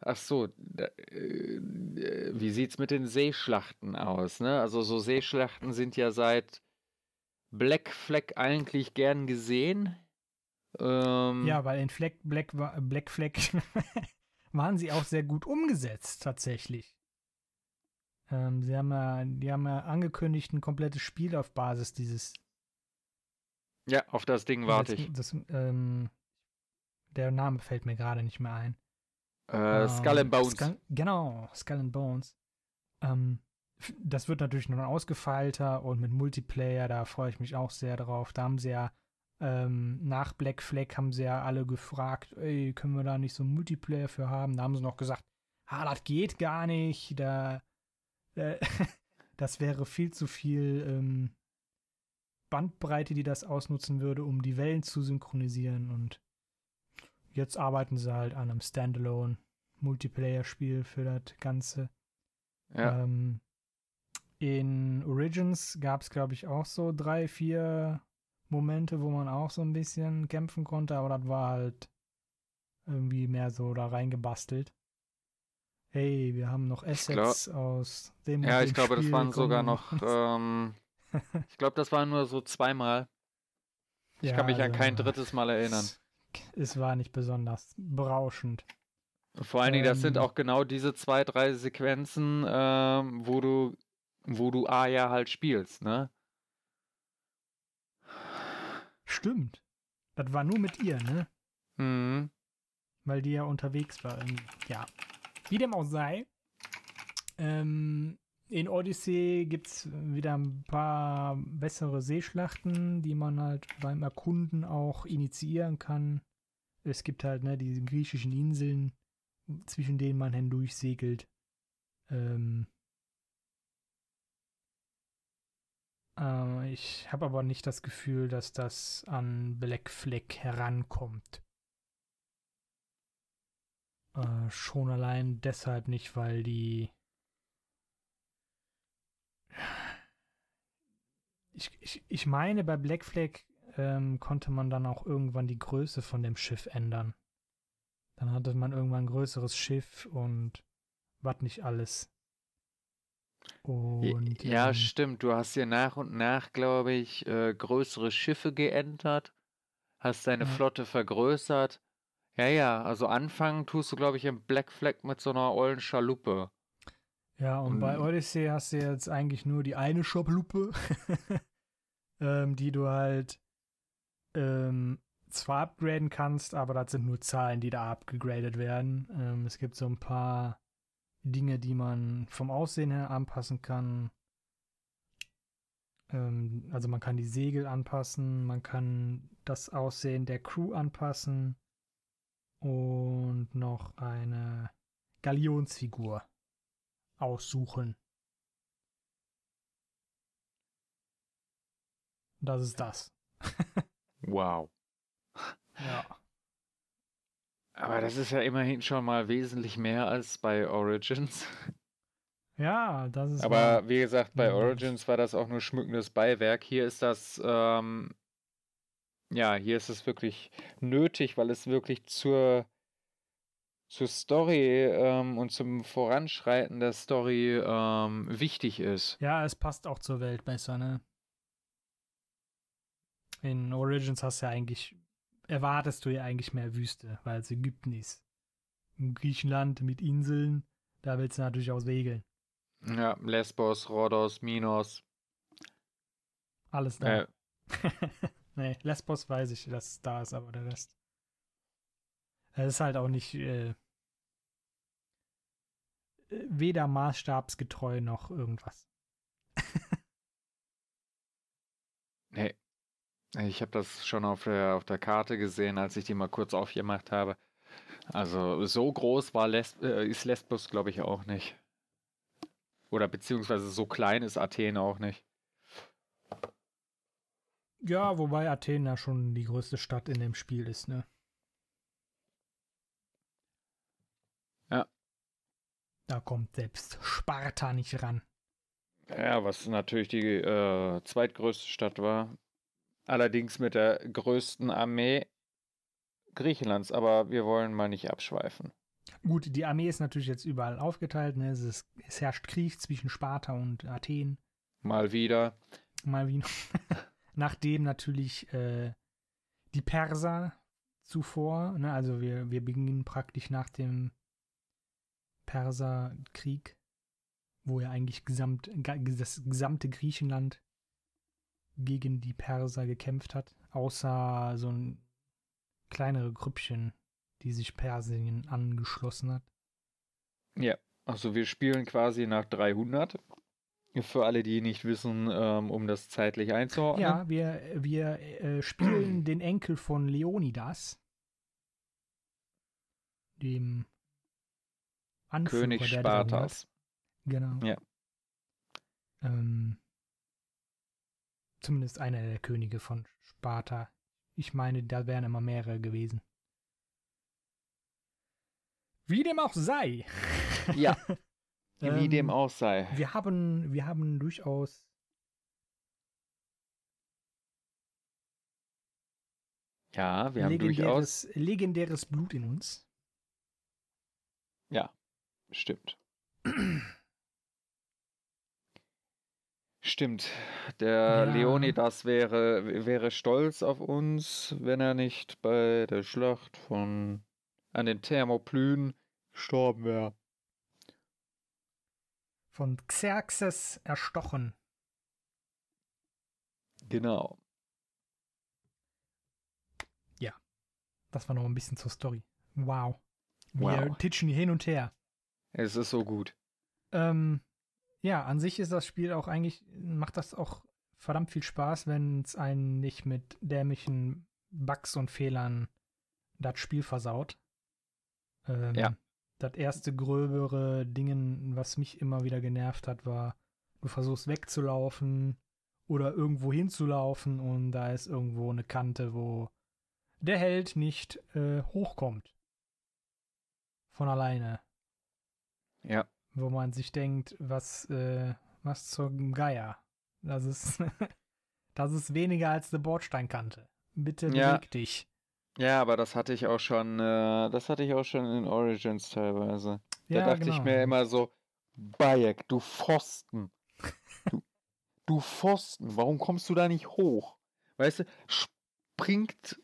Ach so, da, äh, wie sieht's mit den Seeschlachten aus, ne? Also so Seeschlachten sind ja seit Black Flag eigentlich gern gesehen. Ähm, Ja, weil in Fleck, Black, Black Flag (laughs) waren sie auch sehr gut umgesetzt, tatsächlich. Ähm, sie haben ja, die haben ja angekündigt, ein komplettes Spiel auf Basis dieses. ja, auf das Ding warte ich. Das, ähm, der Name fällt mir gerade nicht mehr ein. Äh, Skull Ähm, and Bones. Skull, genau, Skull and Bones. Ähm, das wird natürlich noch ausgefeilter und mit Multiplayer, da freue ich mich auch sehr drauf. Da haben sie ja ähm, nach Black Flag haben sie ja alle gefragt, ey, können wir da nicht so einen Multiplayer für haben? Da haben sie noch gesagt, ah, das geht gar nicht, da, äh, (laughs) das wäre viel zu viel ähm, Bandbreite, die das ausnutzen würde, um die Wellen zu synchronisieren und jetzt arbeiten sie halt an einem Standalone Multiplayer-Spiel für das Ganze. Ja, Ähm, in Origins gab es, glaube ich, auch so drei, vier Momente, wo man auch so ein bisschen kämpfen konnte, aber das war halt irgendwie mehr so da reingebastelt. Hey, wir haben noch Assets aus dem. ja, ich glaube, das Spiel, waren sogar noch, (laughs) ähm, ich glaube, das waren nur so zweimal. Ich Ja, kann mich an also, kein drittes Mal erinnern. Es, war nicht besonders berauschend. Vor allen Dingen, das sind Ähm, auch genau diese zwei, drei Sequenzen, ähm, wo du, wo du Aya halt spielst, ne? Stimmt. Das war nur mit ihr, ne? Mhm. weil die ja unterwegs war. Ja. Wie dem auch sei. Ähm, in Odyssey gibt es wieder ein paar bessere Seeschlachten, die man halt beim Erkunden auch initiieren kann. Es gibt halt ne, diese griechischen Inseln, zwischen denen man hindurch segelt. Ähm, äh, ich habe aber nicht das Gefühl, dass das an Black Flag herankommt. Äh, schon allein deshalb nicht, weil die. Ich, ich, ich meine, bei Black Flag ähm, konnte man dann auch irgendwann die Größe von dem Schiff ändern. Dann hatte man irgendwann ein größeres Schiff und was nicht alles. Und Ja, ähm, stimmt. Du hast dir nach und nach, glaube ich, äh, größere Schiffe geändert, hast deine Ja. Flotte vergrößert. Ja, ja, also anfangen tust du, glaube ich, im Black Flag mit so einer ollen Schaluppe. Ja, und bei Und- Odyssey hast du jetzt eigentlich nur die eine Shoplupe, (laughs) ähm, die du halt ähm, zwar upgraden kannst, aber das sind nur Zahlen, die da abgegradet werden. Ähm, es gibt so ein paar Dinge, die man vom Aussehen her anpassen kann. Ähm, also man kann die Segel anpassen, man kann das Aussehen der Crew anpassen und noch eine Galionsfigur aussuchen. Das ist das. (laughs) Wow. Ja. Aber das ist ja immerhin schon mal wesentlich mehr als bei Origins. (laughs) Ja, das ist Aber wie gesagt, bei. Origins war das auch nur schmückendes Beiwerk. Hier ist das, ähm, ja, hier ist es wirklich nötig, weil es wirklich zur, zur Story ähm, und zum Voranschreiten der Story ähm, wichtig ist. Ja, es passt auch zur Welt besser, ne? In Origins hast du ja eigentlich, erwartest du ja eigentlich mehr Wüste, weil es Ägypten ist. In Griechenland mit Inseln, da willst du natürlich auch segeln. Ja, Lesbos, Rhodos, Minos. Alles da. Äh, (laughs) nee, Lesbos weiß ich, dass es da ist, aber der Rest. Es ist halt auch nicht äh, weder maßstabsgetreu noch irgendwas. (laughs) nee. Ich habe das schon auf der, auf der Karte gesehen, als ich die mal kurz aufgemacht habe. Also so groß war Les äh, ist Lesbos, glaube ich, auch nicht. Oder beziehungsweise so klein ist Athen auch nicht. Ja, wobei Athen ja schon die größte Stadt in dem Spiel ist, ne? Ja. Da kommt selbst Sparta nicht ran. Ja, was natürlich die äh, zweitgrößte Stadt war. Allerdings mit der größten Armee Griechenlands, aber wir wollen mal nicht abschweifen. Gut, die Armee ist natürlich jetzt überall aufgeteilt, ne? Es, ist, es herrscht Krieg zwischen Sparta und Athen. Mal wieder. Mal wie (laughs) Nachdem natürlich äh, die Perser zuvor. Ne? Also wir, wir beginnen praktisch nach dem Perserkrieg, wo ja eigentlich gesamt, das gesamte Griechenland gegen die Perser gekämpft hat, außer so ein kleinere Grüppchen, die sich Persien angeschlossen hat. Ja, also wir spielen quasi nach 300. Für alle, die nicht wissen, ähm, um das zeitlich einzuordnen. Ja, wir, wir äh, spielen (clears throat) den Enkel von Leonidas, dem Anführer König Spartas. Genau. Ja. Ähm, zumindest einer der Könige von Sparta. Ich meine, da wären immer mehrere gewesen. Wie dem auch sei. Ja. (laughs) Wie ähm, dem auch sei. Wir haben, wir haben durchaus Ja, wir haben legendäres, durchaus legendäres Blut in uns. Ja, stimmt. Stimmt. Der ja. Leonidas wäre, wäre stolz auf uns, wenn er nicht bei der Schlacht von an den Thermopylen gestorben wäre. Von Xerxes erstochen. Genau. Ja. Das war noch ein bisschen zur Story. Wow. Wir wow. titschen hin und her. Es ist so gut. Ähm, ja, an sich ist das Spiel auch eigentlich, macht das auch verdammt viel Spaß, wenn es einen nicht mit dämlichen Bugs und Fehlern das Spiel versaut. Ähm, ja. Das erste gröbere Ding, was mich immer wieder genervt hat, war, du versuchst wegzulaufen oder irgendwo hinzulaufen und da ist irgendwo eine Kante, wo der Held nicht äh, hochkommt. Von alleine. Ja. Wo man sich denkt, was, äh, was zur Geier. Das ist, (laughs) das ist weniger als eine Bordsteinkante. Bitte ja. beweg dich. Ja, aber das hatte ich auch schon, äh, das hatte ich auch schon in Origins teilweise. Da ja, dachte genau. ich mir immer so, Bayek, du Pfosten. Du, du Pfosten, warum kommst du da nicht hoch? Weißt du, springt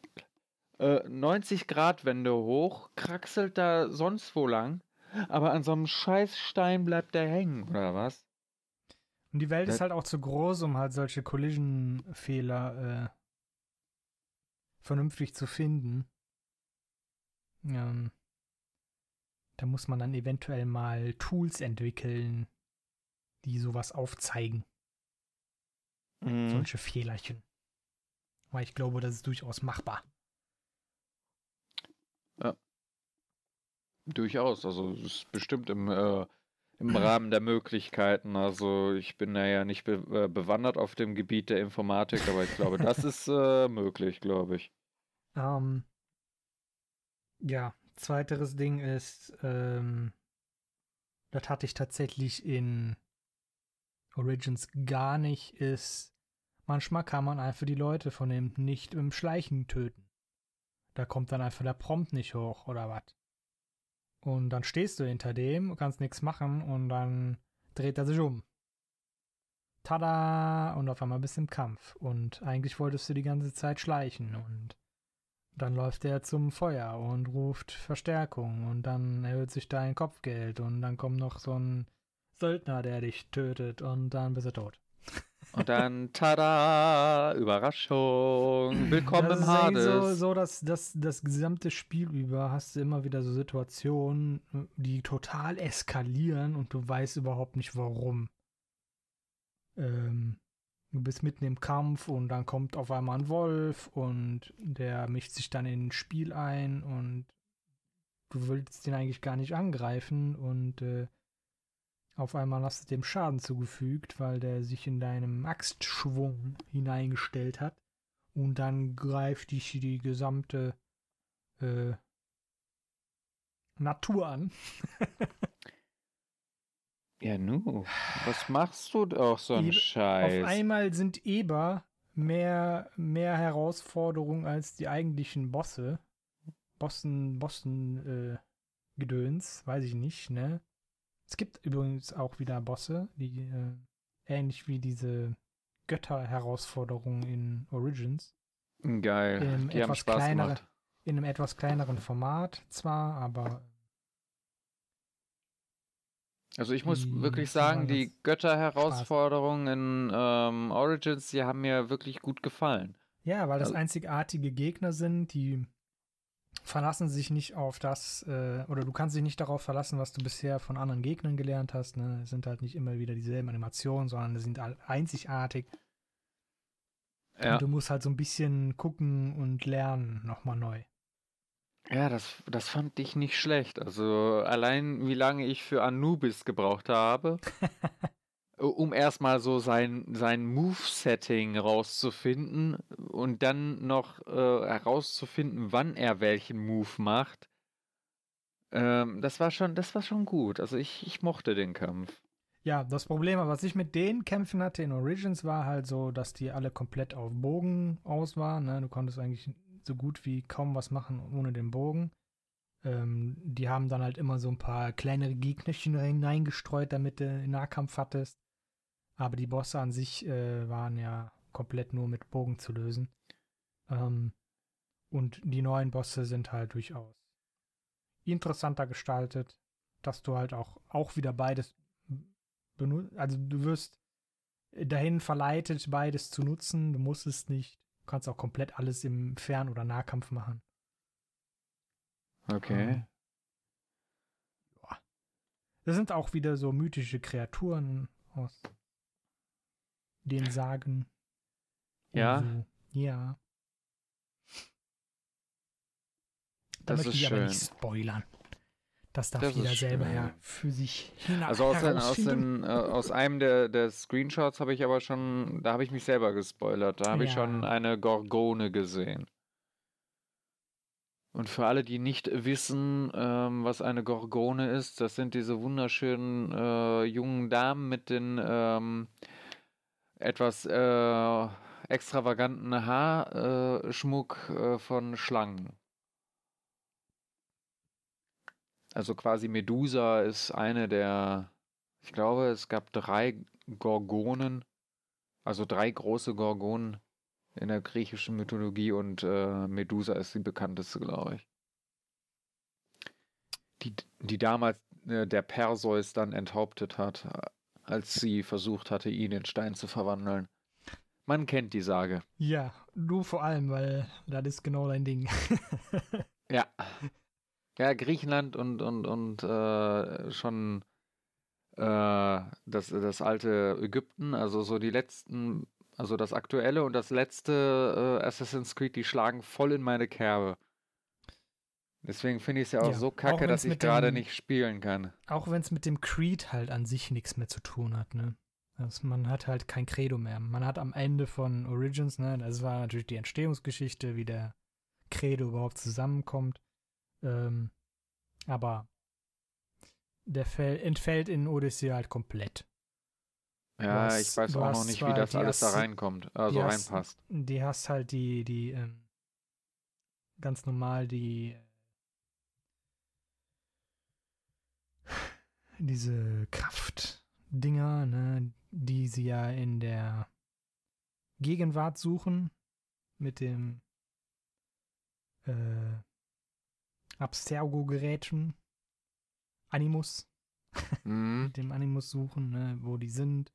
äh, 90 Grad Wände hoch, kraxelt da sonst wo lang, aber an so einem Scheißstein bleibt der hängen, oder was? Und die Welt das ist halt auch zu groß, um halt solche Collision-Fehler äh, vernünftig zu finden. Ähm, da muss man dann eventuell mal Tools entwickeln, die sowas aufzeigen. Mhm. Solche Fehlerchen. Weil ich glaube, das ist durchaus machbar. Ja. Durchaus. Also es ist bestimmt im, äh, im Rahmen der Möglichkeiten. Also ich bin ja nicht be äh, bewandert auf dem Gebiet der Informatik, aber ich glaube, das (laughs) ist äh, möglich, glaube ich. Ähm, ja, zweiteres Ding ist, ähm, das hatte ich tatsächlich in Origins gar nicht, ist, manchmal kann man einfach die Leute von dem nicht im Schleichen töten. Da kommt dann einfach der Prompt nicht hoch oder was. Und dann stehst du hinter dem, kannst nichts machen und dann dreht er sich um. Tada! Und auf einmal bist du im Kampf. Und eigentlich wolltest du die ganze Zeit schleichen und dann läuft er zum Feuer und ruft Verstärkung und dann erhöht sich dein Kopfgeld und dann kommt noch so ein Söldner, der dich tötet und dann bist du tot. Und dann, tada, Überraschung, willkommen das im Hades. So, so dass das, das gesamte Spiel über hast du immer wieder so Situationen, die total eskalieren und du weißt überhaupt nicht warum. Ähm, du bist mitten im Kampf und dann kommt auf einmal ein Wolf und der mischt sich dann in ein Spiel ein und du willst den eigentlich gar nicht angreifen und äh, auf einmal hast du dem Schaden zugefügt, weil der sich in deinem Axtschwung hineingestellt hat und dann greift dich die gesamte äh, Natur an. (laughs) Ja, nu, was machst du doch so einen Scheiß? Auf einmal sind Eber mehr, mehr Herausforderung als die eigentlichen Bosse. Bossen, Bossen, äh, Gedöns, weiß ich nicht, ne? Es gibt übrigens auch wieder Bosse, die äh, ähnlich wie diese Götter-Herausforderungen in Origins. Geil, ähm, die Spaß kleinere. In einem etwas kleineren Format zwar, aber. Also ich muss die, wirklich sagen, die Götterherausforderungen in ähm, Origins, die haben mir wirklich gut gefallen. Ja, weil das also, einzigartige Gegner sind, die verlassen sich nicht auf das, äh, oder du kannst dich nicht darauf verlassen, was du bisher von anderen Gegnern gelernt hast. Ne? Es sind halt nicht immer wieder dieselben Animationen, sondern sie sind einzigartig. Ja. Und du musst halt so ein bisschen gucken und lernen nochmal neu. Ja, das, das fand ich nicht schlecht. Also allein wie lange ich für Anubis gebraucht habe, (laughs) um erstmal so sein, sein Move-Setting rauszufinden und dann noch äh, herauszufinden, wann er welchen Move macht. Ähm, das war schon, das war schon gut. Also ich, ich mochte den Kampf. Ja, das Problem, was ich mit den Kämpfen hatte in Origins, war halt so, dass die alle komplett auf Bogen aus waren. Ne? Du konntest eigentlich so gut wie kaum was machen ohne den Bogen. Ähm, die haben dann halt immer so ein paar kleinere Gegnerchen hineingestreut, damit du Nahkampf hattest. Aber die Bosse an sich äh, waren ja komplett nur mit Bogen zu lösen. Ähm, und die neuen Bosse sind halt durchaus interessanter gestaltet, dass du halt auch, auch wieder beides benutzt. Also du wirst dahin verleitet, beides zu nutzen. Du musst es nicht. Du kannst auch komplett alles im Fern- oder Nahkampf machen. Okay. Ähm, ja. Das sind auch wieder so mythische Kreaturen aus den Sagen. Ja. So. Ja. Da das möchte ich schön. aber nicht spoilern. Das darf das jeder selber ja für sich hinaus. Also aus, den, aus, den, äh, aus einem der, der Screenshots habe ich aber schon, da habe ich mich selber gespoilert. Da habe ja. ich schon eine Gorgone gesehen. Und für alle, die nicht wissen, ähm, was eine Gorgone ist, das sind diese wunderschönen äh, jungen Damen mit den ähm, etwas äh, extravaganten Haarschmuck äh, von Schlangen. Also quasi Medusa ist eine der, ich glaube, es gab drei Gorgonen, also drei große Gorgonen in der griechischen Mythologie und äh, Medusa ist die bekannteste, glaube ich. Die, die damals äh, der Perseus dann enthauptet hat, als sie versucht hatte, ihn in Stein zu verwandeln. Man kennt die Sage. Ja, du vor allem, weil das ist genau dein Ding. (laughs) ja. Ja, Griechenland und, und, und äh, schon äh, das, das alte Ägypten, also so die letzten, also das aktuelle und das letzte äh, Assassin's Creed, die schlagen voll in meine Kerbe. Deswegen finde ich es ja auch ja, so kacke, auch dass ich gerade nicht spielen kann. Auch wenn es mit dem Creed halt an sich nichts mehr zu tun hat, ne? Also man hat halt kein Credo mehr. Man hat am Ende von Origins, ne, das war natürlich die Entstehungsgeschichte, wie der Credo überhaupt zusammenkommt. Ähm, aber der entfällt in Odyssey halt komplett. Ja, hast, ich weiß auch noch nicht, wie das alles hast, da reinkommt, also reinpasst. die hast halt die, die, ähm, ganz normal die diese Kraftdinger, ne, die sie ja in der Gegenwart suchen mit dem äh, Abstergo-Geräten Animus mhm. mit (laughs) dem Animus suchen, ne, wo die sind.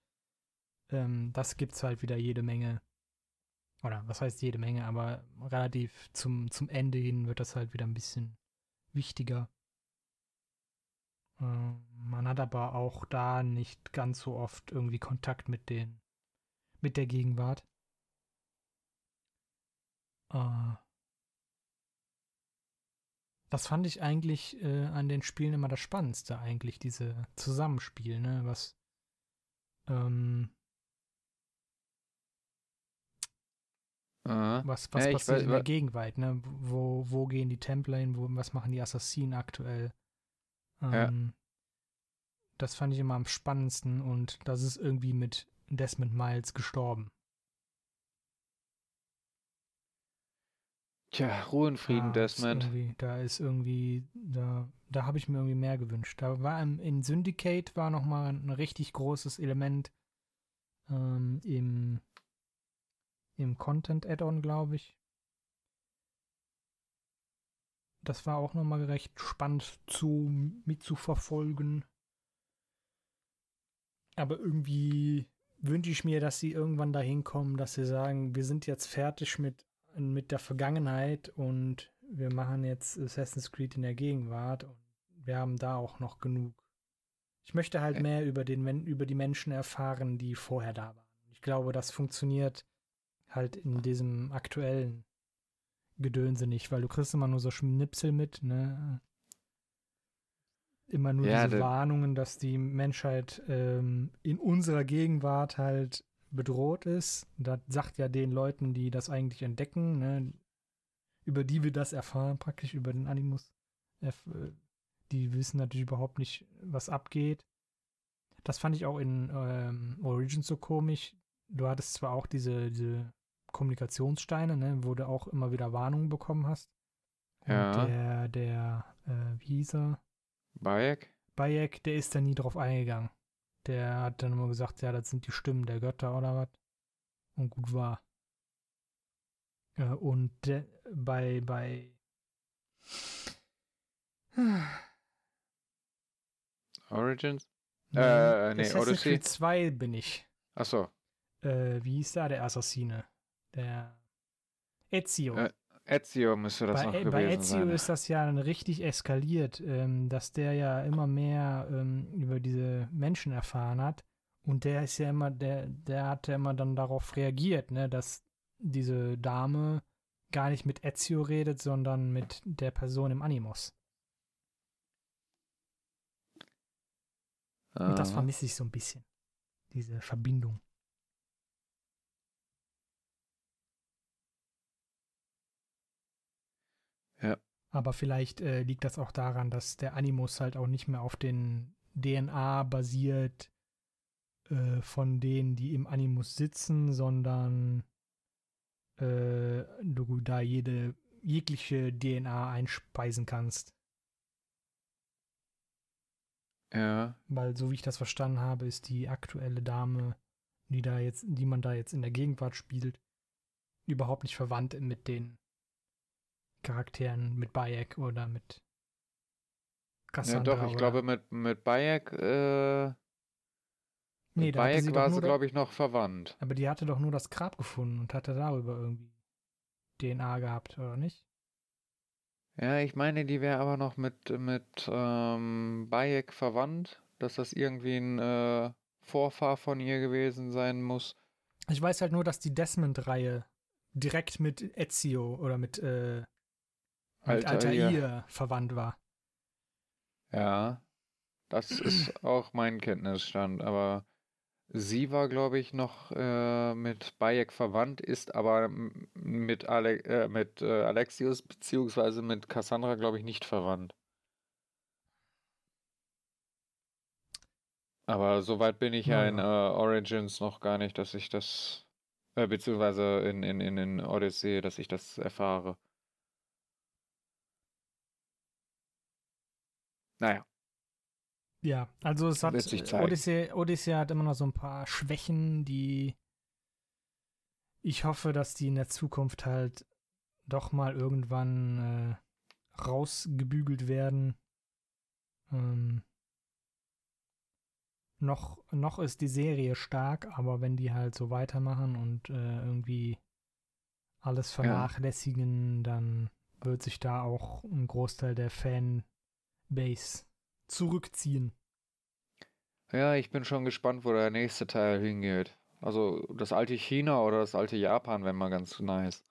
Ähm, das gibt's halt wieder jede Menge. Oder was heißt jede Menge, aber relativ zum, zum Ende hin wird das halt wieder ein bisschen wichtiger. Äh, man hat aber auch da nicht ganz so oft irgendwie Kontakt mit den, mit der Gegenwart. Äh, das fand ich eigentlich äh, an den Spielen immer das Spannendste, eigentlich, diese Zusammenspiel, ne? Was, ähm, Aha. was, was ja, passiert weiß, in der Gegenwart, ne? Wo, wo gehen die Templer hin, wo, was machen die Assassinen aktuell? Ähm, ja. Das fand ich immer am spannendsten und das ist irgendwie mit Desmond Miles gestorben. Tja, Ruhe und Frieden, da Desmond. Ist da ist irgendwie, da, da habe ich mir irgendwie mehr gewünscht. Da war im, in Syndicate war nochmal ein richtig großes Element ähm, im, im Content-Add-on, glaube ich. Das war auch nochmal recht spannend zu mitzuverfolgen. Aber irgendwie wünsche ich mir, dass sie irgendwann dahin kommen, dass sie sagen, wir sind jetzt fertig mit, mit der Vergangenheit und wir machen jetzt Assassin's Creed in der Gegenwart und wir haben da auch noch genug. Ich möchte halt mehr über, den, über die Menschen erfahren, die vorher da waren. Ich glaube, das funktioniert halt in diesem aktuellen Gedönse nicht, weil du kriegst immer nur so Schnipsel mit, ne? Immer nur ja, diese Warnungen, dass die Menschheit ähm, in unserer Gegenwart halt bedroht ist. Das sagt ja den Leuten, die das eigentlich entdecken, ne? über die wir das erfahren, praktisch über den Animus. Äh, die wissen natürlich überhaupt nicht, was abgeht. Das fand ich auch in ähm, Origins so komisch. Du hattest zwar auch diese, diese Kommunikationssteine, ne, wo du auch immer wieder Warnungen bekommen hast. Ja. Und der, der, äh, wie hieß er? Bayek? Bayek, der ist da nie drauf eingegangen. Der hat dann immer gesagt, ja, das sind die Stimmen der Götter oder was. Und gut war. Äh, und de, bei, bei (sighs) Origins? Nee, äh, nee, Assassin's Odyssey. Creed 2 bin ich. Achso. Äh, wie hieß da der Assassine? Der Ezio. Äh, Ezio müsste das bei, noch gewesen Bei Ezio sein. ist das ja dann richtig eskaliert, ähm, dass der ja immer mehr ähm, über diese Menschen erfahren hat. Und der ist ja immer, der, der hat ja immer dann darauf reagiert, ne, dass diese Dame gar nicht mit Ezio redet, sondern mit der Person im Animus. Und das vermisse ich so ein bisschen. Diese Verbindung. Ja. Aber vielleicht äh, liegt das auch daran, dass der Animus halt auch nicht mehr auf den DNA basiert äh, von denen, die im Animus sitzen, sondern äh, du da jede jegliche DNA einspeisen kannst. Ja. Weil so wie ich das verstanden habe, ist die aktuelle Dame, die da jetzt, die man da jetzt in der Gegenwart spielt, überhaupt nicht verwandt mit den Charakteren, mit Bayek oder mit Cassandra. Ja, doch, ich glaube mit, mit Bayek, äh, nee, mit Bayek war sie, glaube ich, noch verwandt. Aber die hatte doch nur das Grab gefunden und hatte darüber irgendwie DNA gehabt, oder nicht? Ja, ich meine, die wäre aber noch mit, mit ähm, Bayek verwandt, dass das irgendwie ein äh, Vorfahr von ihr gewesen sein muss. Ich weiß halt nur, dass die Desmond-Reihe direkt mit Ezio oder mit, äh, mit Altair verwandt war. Ja, das ist (clears throat) auch mein Kenntnisstand, aber Sie war, glaube ich, noch äh, mit Bayek verwandt, ist aber mit, Ale äh, mit äh, Alexius beziehungsweise mit Cassandra, glaube ich, nicht verwandt. Aber soweit bin ich ja, ja in äh, Origins noch gar nicht, dass ich das, äh, beziehungsweise in, in, in, in Odyssey, dass ich das erfahre. Naja. Ja, also es hat Odyssey, Odyssey hat immer noch so ein paar Schwächen, die ich hoffe, dass die in der Zukunft halt doch mal irgendwann äh, rausgebügelt werden. Ähm, noch, noch ist die Serie stark, aber wenn die halt so weitermachen und äh, irgendwie alles vernachlässigen, ja. dann wird sich da auch ein Großteil der Fanbase zurückziehen. Ja, ich bin schon gespannt, wo der nächste Teil hingeht. Also das alte China oder das alte Japan wäre mal ganz nice.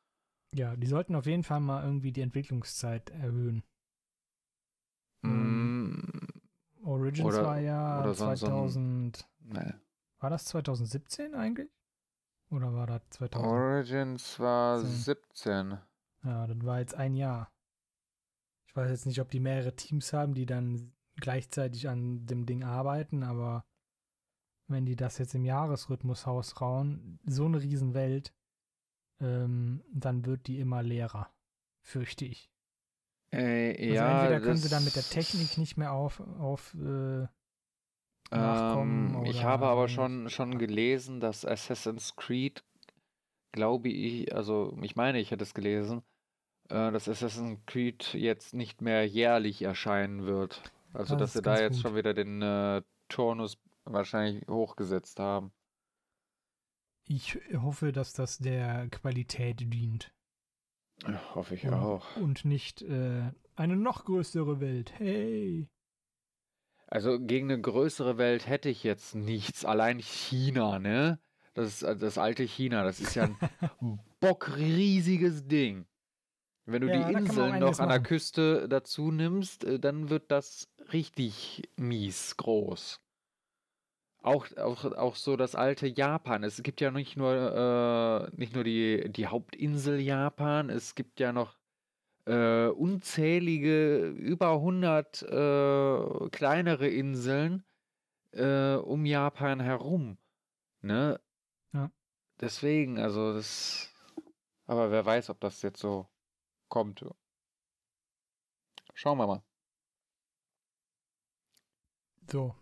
Ja, die sollten auf jeden Fall mal irgendwie die Entwicklungszeit erhöhen. Mm. Origins oder, war ja oder 2000. So ein, nee. War das 2017 eigentlich? Oder war das 2000? Origins war 17. Ja, das war jetzt ein Jahr. Ich weiß jetzt nicht, ob die mehrere Teams haben, die dann gleichzeitig an dem Ding arbeiten, aber wenn die das jetzt im Jahresrhythmus hausrauen, so eine Riesenwelt, ähm, dann wird die immer leerer, fürchte ich. Äh, also ja, entweder können sie dann mit der Technik nicht mehr auf, auf äh, nachkommen. Ähm, ich habe aber schon, schon gelesen, dass Assassin's Creed, glaube ich, also ich meine, ich hätte es gelesen, äh, dass Assassin's Creed jetzt nicht mehr jährlich erscheinen wird. Also, Das dass sie da jetzt gut. schon wieder den äh, Turnus wahrscheinlich hochgesetzt haben. Ich hoffe, dass das der Qualität dient. Ja, hoffe ich Und, auch. und nicht äh, eine noch größere Welt. Hey. Also gegen eine größere Welt hätte ich jetzt nichts. Allein China, ne? Das ist äh, das alte China. Das ist ja ein (laughs) bockriesiges Ding. Wenn du Ja, die Inseln noch an der. Küste dazu nimmst, äh, dann wird das richtig mies groß. Auch, auch, auch so das alte Japan. Es gibt ja nicht nur, äh, nicht nur die, die Hauptinsel Japan, es gibt ja noch äh, unzählige, über 100 äh, kleinere Inseln äh, um Japan herum. Ne? Ja. Deswegen, also das. Aber wer weiß, ob das jetzt so kommt. Schauen wir mal. So.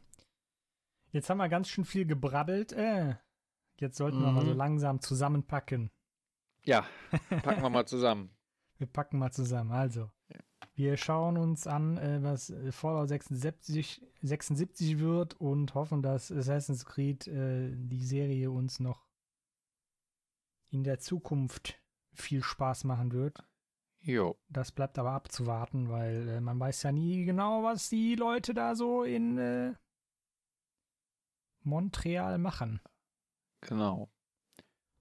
Jetzt haben wir ganz schön viel gebrabbelt. Äh, jetzt sollten wir mal so Mhm. langsam zusammenpacken. Ja, (laughs) packen wir mal zusammen. Wir packen mal zusammen. Also, Ja. wir schauen uns an, äh, was äh, Fallout 76, 76 wird und hoffen, dass Assassin's Creed äh, die Serie uns noch in der Zukunft viel Spaß machen wird. Jo. Das bleibt aber abzuwarten, weil äh, man weiß ja nie genau, was die Leute da so in äh, Montreal machen. Genau.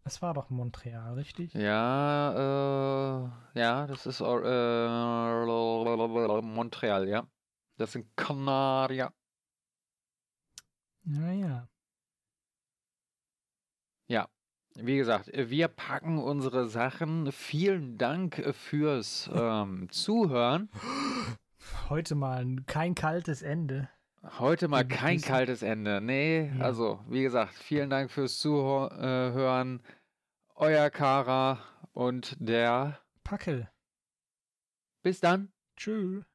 Es war doch Montreal, richtig? Ja, äh, ja, das ist äh, Montreal, ja. Das sind Kanadier. Naja. Ja, wie gesagt, wir packen unsere Sachen. Vielen Dank fürs ähm, Zuhören. Heute mal ein- kein kaltes Ende. Heute mal kein kaltes Ende. Nee, Ja. also, wie gesagt, vielen Dank fürs Zuhören. Euer Kara und der. Packel. Bis dann. Tschüss.